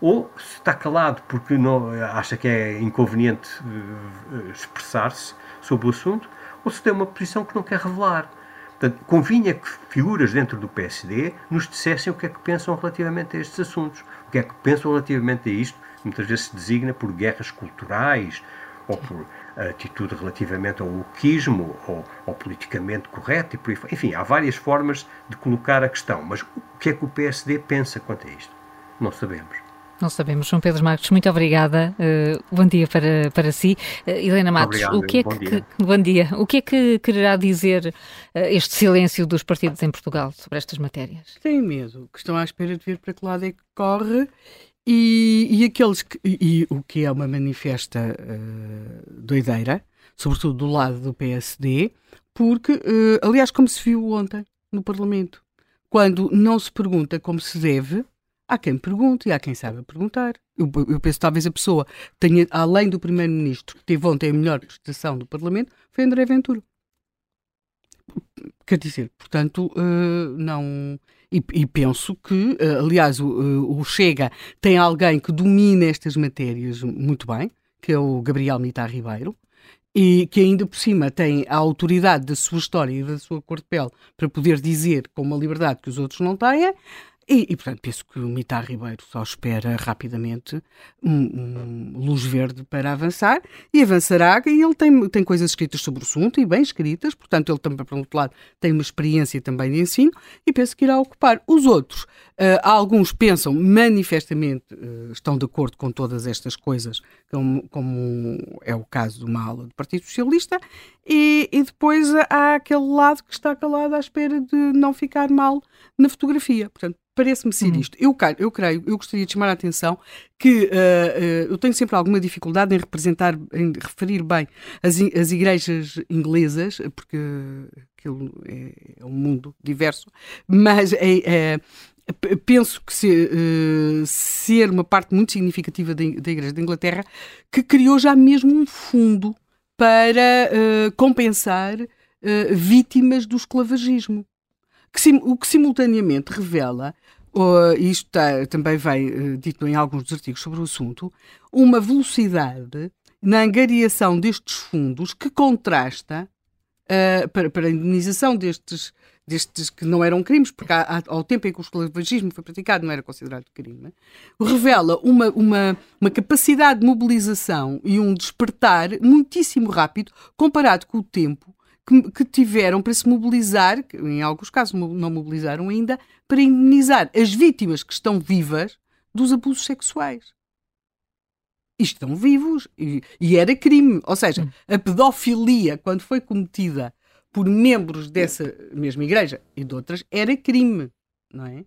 ou se está calado porque não, acha que é inconveniente uh, expressar-se sobre o assunto, ou se tem uma posição que não quer revelar. Portanto, convinha que figuras dentro do PSD nos dissessem o que é que pensam relativamente a estes assuntos, o que é que pensam relativamente a isto, que muitas vezes se designa por guerras culturais ou por atitude relativamente ao wokeismo ou ao politicamente correto e por aí, enfim, há várias formas de colocar a questão, mas o que é que o PSD pensa quanto a isto? Não sabemos. Não sabemos. João Pedro Marcos, muito obrigada. Uh, bom dia para, para si. Uh, Helena Matos, Obrigado, o que é bom que, dia. bom dia. O que é que quererá dizer uh, este silêncio dos partidos em Portugal sobre estas matérias? Tem medo, que estão à espera de ver para que lado é que corre e, e aqueles que, e, e, o que é uma manifesta doideira, sobretudo do lado do PSD, porque, aliás, como se viu ontem no Parlamento, quando não se pergunta como se deve, Há quem pergunte e há quem saiba perguntar. Eu, eu penso talvez a pessoa tenha, além do Primeiro-Ministro, que teve ontem a melhor prestação do Parlamento, foi André Ventura. Quer dizer, portanto, uh, não. E, e, penso que, uh, aliás, o, uh, o, Chega tem alguém que domina estas matérias muito bem, que é o Gabriel Mitar Ribeiro, e que ainda por cima tem a autoridade da sua história e da sua cor de pele para poder dizer com uma liberdade que os outros não têm. E, e, portanto, penso que o Mitar Ribeiro só espera rapidamente um, um, luz verde para avançar e avançará. E ele tem, tem coisas escritas sobre o assunto e bem escritas, portanto, ele também, por outro lado, tem uma experiência também de ensino e penso que irá ocupar. Os outros, uh, alguns pensam manifestamente, uh, estão de acordo com todas estas coisas, como, como é o caso de uma ala do Partido Socialista, e, e depois há aquele lado que está calado à espera de não ficar mal na fotografia. Portanto, parece-me ser uhum. isto. Eu, eu creio, eu gostaria de chamar a atenção que uh, uh, eu tenho sempre alguma dificuldade em representar, em referir bem as, as igrejas inglesas, porque aquilo é, é um mundo diverso, mas é, é penso que se, uh, ser uma parte muito significativa da, da Igreja da Inglaterra que criou já mesmo um fundo para uh, compensar uh, vítimas do esclavagismo. Que o que simultaneamente revela, uh, isto tá, também uh, dito em alguns dos artigos sobre o assunto, uma velocidade na angariação destes fundos que contrasta para, para a indenização destes, destes que não eram crimes, porque há, ao tempo em que o esclavagismo foi praticado não era considerado crime, revela uma, uma, uma capacidade de mobilização e um despertar muitíssimo rápido comparado com o tempo que, que, tiveram para se mobilizar, que em alguns casos não mobilizaram ainda, para indemnizar as vítimas que estão vivas dos abusos sexuais. E estão vivos e, e era crime. Ou seja, a pedofilia, quando foi cometida por membros dessa mesma igreja e de outras, era crime, não é?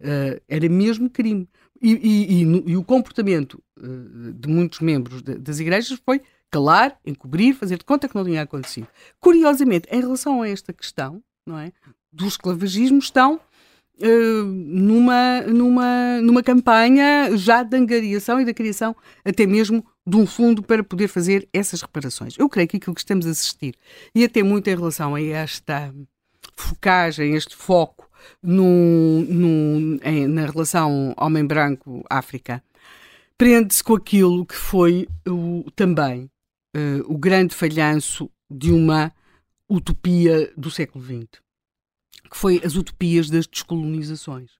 Uh, era mesmo crime. E, e, e, e o comportamento uh, de muitos membros de, das igrejas foi calar, encobrir, fazer de conta que não tinha acontecido. Curiosamente, em relação a esta questão, não é, do esclavagismo, estão uh, numa, numa, numa campanha já de angariação e da criação até mesmo de um fundo para poder fazer essas reparações. Eu creio que aquilo que estamos a assistir, e até muito em relação a esta focagem, este foco em, na relação homem branco-África, prende-se com aquilo que foi o, também uh, o grande falhanço de uma utopia do século XX, que foi as utopias das descolonizações.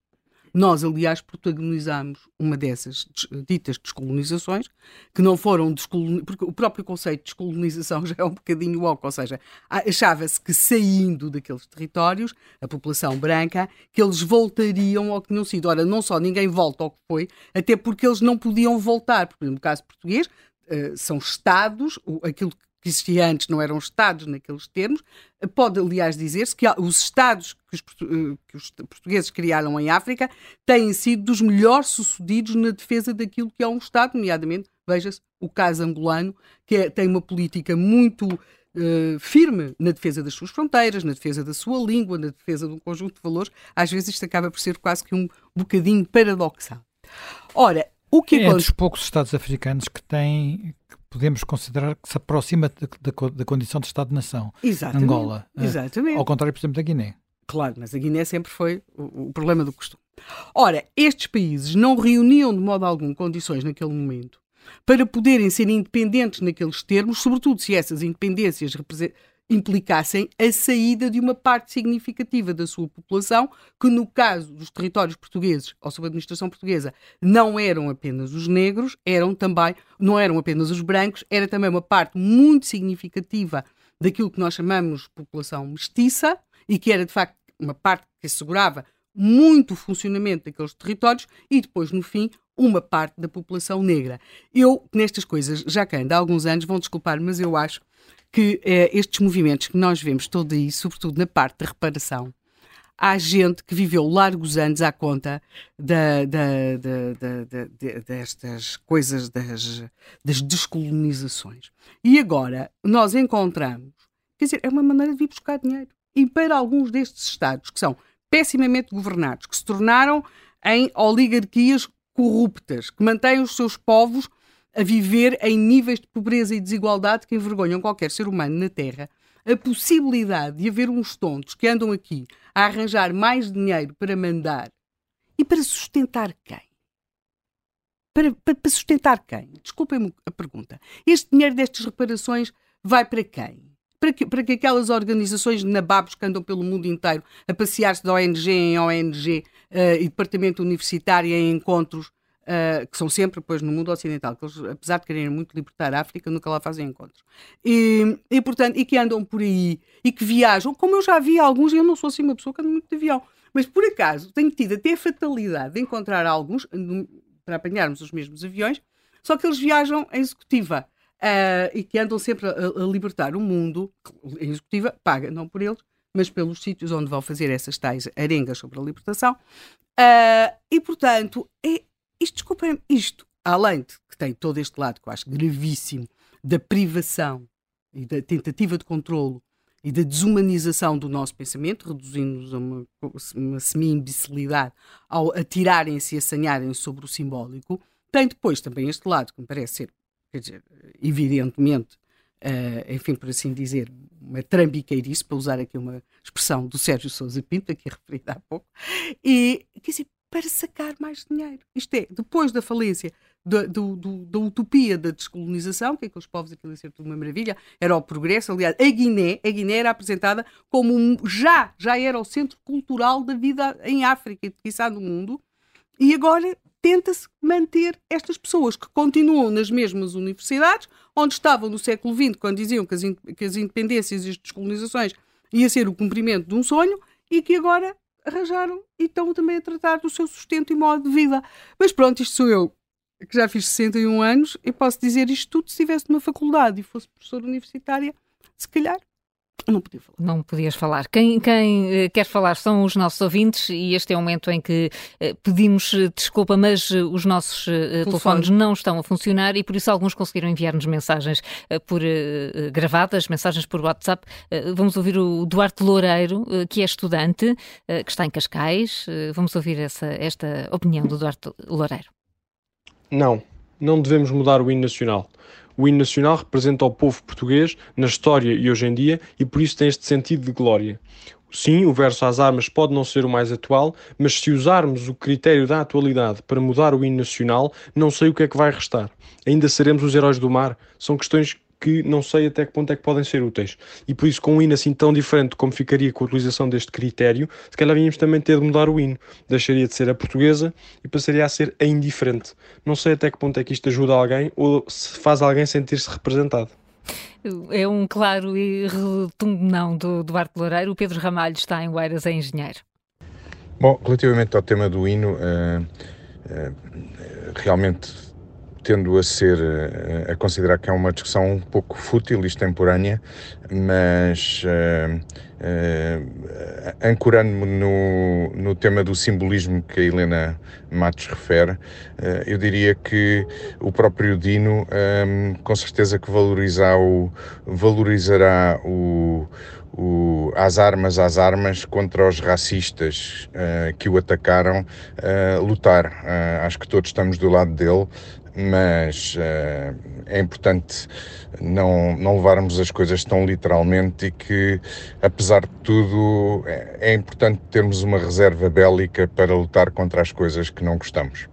Nós, aliás, protagonizámos uma dessas ditas descolonizações, que não foram descolonizações, porque o próprio conceito de descolonização já é um bocadinho oco, ou seja, achava-se que saindo daqueles territórios, a população branca, que eles voltariam ao que tinham sido. Ora, não só ninguém volta ao que foi, até porque eles não podiam voltar, porque no caso português, eh, são Estados, aquilo que existia antes não eram Estados naqueles termos. Pode, aliás, dizer-se que os Estados que os, eh, que os, portugueses criaram em África têm sido dos melhores sucedidos na defesa daquilo que é um Estado, nomeadamente, veja-se, o caso angolano, que é, tem uma política muito uh, firme na defesa das suas fronteiras, na defesa da sua língua, na defesa de um conjunto de valores. Às vezes isto acaba por ser quase que um bocadinho paradoxal. Ora, o que é dos poucos Estados africanos que têm podemos considerar que se aproxima da, da condição de Estado-nação. Exatamente. Angola. Eh, Exatamente. Ao contrário, por exemplo, da Guiné. Claro, mas a Guiné sempre foi o, o problema do costume. Ora, estes países não reuniam de modo algum condições naquele momento para poderem ser independentes naqueles termos, sobretudo se essas independências implicassem a saída de uma parte significativa da sua população, que no caso dos territórios portugueses, ou sob a administração portuguesa, não eram apenas os negros, eram também, não eram apenas os brancos, era também uma parte muito significativa daquilo que nós chamamos população mestiça, e que era de facto uma parte que assegurava muito o funcionamento daqueles territórios e depois, no fim, uma parte da população negra. Eu, nestas coisas, já que ando há alguns anos, vão desculpar, mas eu acho que eh, estes movimentos que nós vemos todo aí, sobretudo na parte da reparação, há gente que viveu largos anos à conta da, da, da, destas coisas das, das descolonizações. E agora nós encontramos, quer dizer, é uma maneira de vir buscar dinheiro. E para alguns destes Estados que são pessimamente governados, que se tornaram em oligarquias corruptas, que mantêm os seus povos a viver em níveis de pobreza e desigualdade que envergonham qualquer ser humano na Terra, a possibilidade de haver uns tontos que andam aqui a arranjar mais dinheiro para mandar e para sustentar quem? Para, para, para sustentar quem? Desculpem-me a pergunta. Este dinheiro destas reparações vai para quem? Para que, para que aquelas organizações nababos que andam pelo mundo inteiro a passear-se de ONG em ONG uh, e departamento universitário em encontros uh, que são sempre depois no mundo ocidental, que eles, apesar de quererem muito libertar a África, nunca lá fazem encontros. E, e, portanto, e que andam por aí e que viajam, como eu já vi alguns, e eu não sou assim uma pessoa que anda muito de avião, mas por acaso tenho tido até a fatalidade de encontrar alguns para apanharmos os mesmos aviões, só que eles viajam em executiva. Uh, e que andam sempre a, a, libertar o mundo, em executiva, paga não por eles, mas pelos sítios onde vão fazer essas tais arengas sobre a libertação. Uh, e, portanto, é, isto, desculpem, isto, além de que tem todo este lado que eu acho gravíssimo da privação e da tentativa de controlo e da desumanização do nosso pensamento, reduzindo-nos a uma, uma semi-imbecilidade ao atirarem-se e assanharem sobre o simbólico, tem depois também este lado que me parece ser, quer dizer, evidentemente, uh, enfim, por assim dizer, uma trambiqueirice, para usar aqui uma expressão do Sérgio Sousa Pinto, aqui referida há pouco, e, quer dizer, para sacar mais dinheiro. Isto é, depois da falência da, do, do, da utopia da descolonização, que aqueles povos aquilo ia ser tudo uma maravilha, era o progresso. Aliás, a Guiné, a Guiné era apresentada como um, já, já era o centro cultural da vida em África e, quiçá, no mundo. E agora tenta-se manter estas pessoas que continuam nas mesmas universidades, onde estavam no século XX, quando diziam que as, que as independências e as descolonizações ia ser o cumprimento de um sonho, e que agora arranjaram e estão também a tratar do seu sustento e modo de vida. Mas pronto, isto sou eu, que já fiz 61 anos, e posso dizer isto tudo se estivesse numa faculdade e fosse professora universitária, se calhar não podia falar. Não podias falar. Quem, quem uh, quer falar são os nossos ouvintes e este é o momento em que uh, pedimos uh, desculpa, mas os nossos telefones não estão a funcionar e por isso alguns conseguiram enviar-nos mensagens por gravadas, mensagens por WhatsApp. vamos ouvir o Duarte Loureiro, que é estudante, que está em Cascais. vamos ouvir essa, esta opinião do Duarte Loureiro. Não, não devemos mudar o hino nacional. O hino nacional representa o povo português na história e hoje em dia e por isso tem este sentido de glória. sim, o verso às armas pode não ser o mais atual, mas se usarmos o critério da atualidade para mudar o hino nacional, não sei o que é que vai restar. Ainda seremos os heróis do mar? São questões que não sei até que ponto é que podem ser úteis. E por isso, com um hino assim tão diferente como ficaria com a utilização deste critério, se calhar vínhamos também ter de mudar o hino. Deixaria de ser a portuguesa e passaria a ser a indiferente. Não sei até que ponto é que isto ajuda alguém ou se faz alguém sentir-se representado. É um claro e retumbo não do Duarte Loureiro. O Pedro Ramalho está em Oeiras, é engenheiro. Bom, relativamente ao tema do hino, uh, uh, realmente tendo a ser, eh, a considerar que é uma discussão um pouco fútil e extemporânea, mas uh, uh, ancorando-me no, no tema do simbolismo que a Helena Matos refere, uh, eu diria que o próprio Dino um, com certeza que valorizar o, valorizará o, o, as armas às armas contra os racistas uh, que o atacaram uh, lutar. Uh, acho que todos estamos do lado dele mas uh, é importante não, não levarmos as coisas tão literalmente e que, apesar de tudo, é, é importante termos uma reserva bélica para lutar contra as coisas que não gostamos.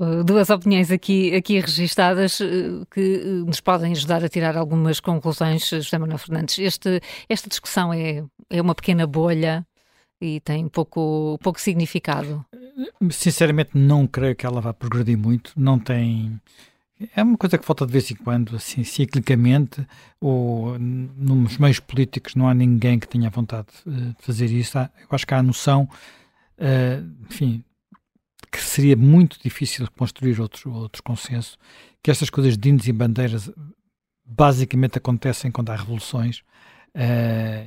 Uh, duas opiniões aqui, aqui registadas uh, que nos podem ajudar a tirar algumas conclusões, José Manuel Fernandes. Este, esta discussão é, é uma pequena bolha e tem pouco, pouco significado. Sinceramente, não creio que ela vá progredir muito. Não tem. É uma coisa que falta de vez em quando, assim, ciclicamente, ou nos meios políticos não há ninguém que tenha vontade eh, de fazer isso. Eu acho que há a noção, uh, enfim, que seria muito difícil construir outro, outro consenso, que estas coisas de índios e bandeiras basicamente acontecem quando há revoluções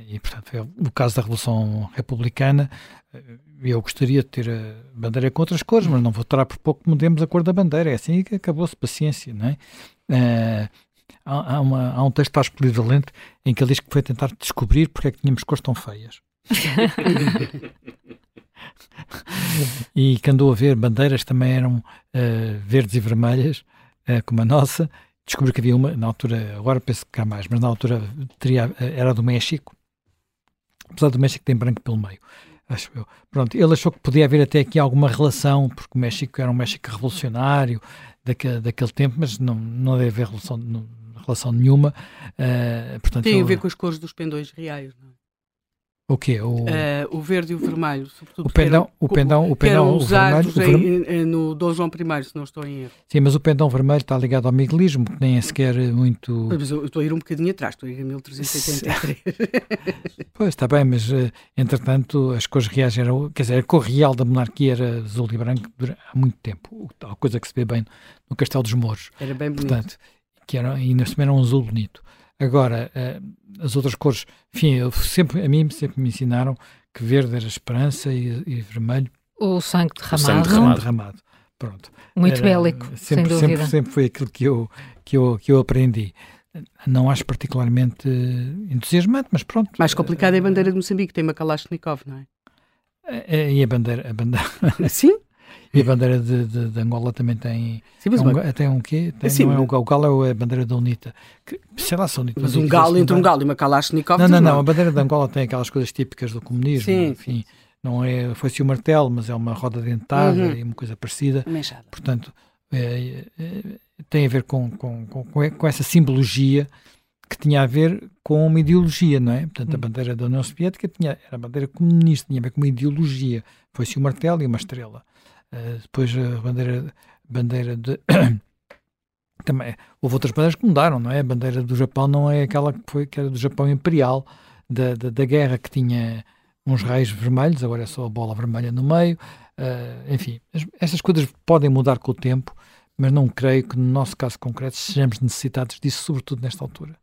e, portanto, é o caso da Revolução Republicana. Uh, eu gostaria de ter a bandeira com outras cores, mas não votará por pouco que mudemos a cor da bandeira. É assim que acabou-se paciência, não é? Uh, há, há, uma, há, um texto acho polivalente em que ele diz que foi tentar descobrir porque é que tínhamos cores tão feias. e que andou a ver bandeiras também eram verdes e vermelhas, como a nossa, descobri que havia uma, na altura, agora penso que há mais, mas na altura teria, era do México, apesar do México tem branco pelo meio, acho eu. Pronto, ele achou que podia haver até aqui alguma relação, porque o México era um México revolucionário daquele, daquele tempo, mas não, não deve haver relação, não, relação nenhuma. Uh, portanto, tem a ver com as cores dos pendões reais, não é? O quê? O... Uh, o verde e o vermelho, sobretudo. O pendão, eram, o pendão, o pendão vermelho, o vermelho... Em, no Dom João I, se não estou em erro. Sim, mas o pendão vermelho está ligado ao miguelismo, que nem é sequer muito. Mas eu estou a ir um bocadinho atrás, estou a ir em 1383. pois, está bem, mas eh, entretanto as cores reais eram. Quer dizer, a cor real da monarquia era azul e branco há muito tempo, a coisa que se vê bem no Castelo dos Mouros. Era bem bonito. Portanto, que era, e neste momento era um azul bonito. Agora, uh, as outras cores, enfim, eu sempre, a mim sempre me ensinaram que verde era esperança e, e vermelho. O sangue derramado. O sangue derramado. derramado. Pronto. Muito era, bélico, sempre, sem dúvida. Sempre, sempre foi aquilo que eu, que, eu, que eu aprendi. Não acho particularmente entusiasmante, mas pronto. Mais complicado é a bandeira de Moçambique, tem uma Kalashnikov, não é? é e a bandeira. A bandeira... Sim? E a bandeira de, de, de, Angola também tem. Sim, mas é um, tem um quê? Tem, Sim, não é o, o galo é a bandeira da UNITA. Que, sei lá a UNITA. Mas um galo entre um galo e uma Kalashnikov. Não, não, não, A bandeira de Angola tem aquelas coisas típicas do comunismo. Sim. Enfim, não é. Foi-se o martelo, mas é uma roda dentada uhum. e uma coisa parecida. Mexada. Portanto, é, é, tem a ver com, com, com, com essa simbologia que tinha a ver com uma ideologia, não é? Portanto, a hum. bandeira da União Soviética tinha, era a bandeira comunista, tinha a ver com uma ideologia. Foi-se o martelo e uma estrela. Eh, depois a bandeira, bandeira de. Também, houve outras bandeiras que mudaram, não é? A bandeira do Japão não é aquela que foi que era do Japão imperial, da, da, da guerra, que tinha uns raios vermelhos, agora é só a bola vermelha no meio. Uh, enfim, essas coisas podem mudar com o tempo, mas não creio que no nosso caso concreto sejamos necessitados disso, sobretudo nesta altura.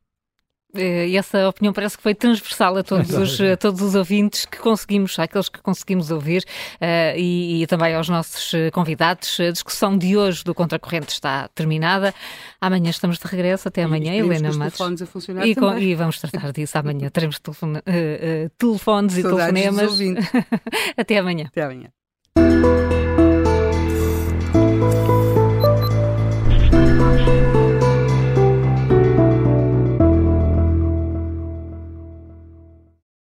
Eh, e essa opinião parece que foi transversal a todos os, a todos os ouvintes que conseguimos, àqueles que conseguimos ouvir uh, e, e, também aos nossos eh, convidados. A discussão de hoje do Contracorrente está terminada. Amanhã estamos de regresso. Até amanhã, e Helena Matos. telefones a funcionar e, com, e, vamos tratar disso amanhã. Teremos telefone, uh, uh, telefones e telefonemas. Até amanhã. Até amanhã.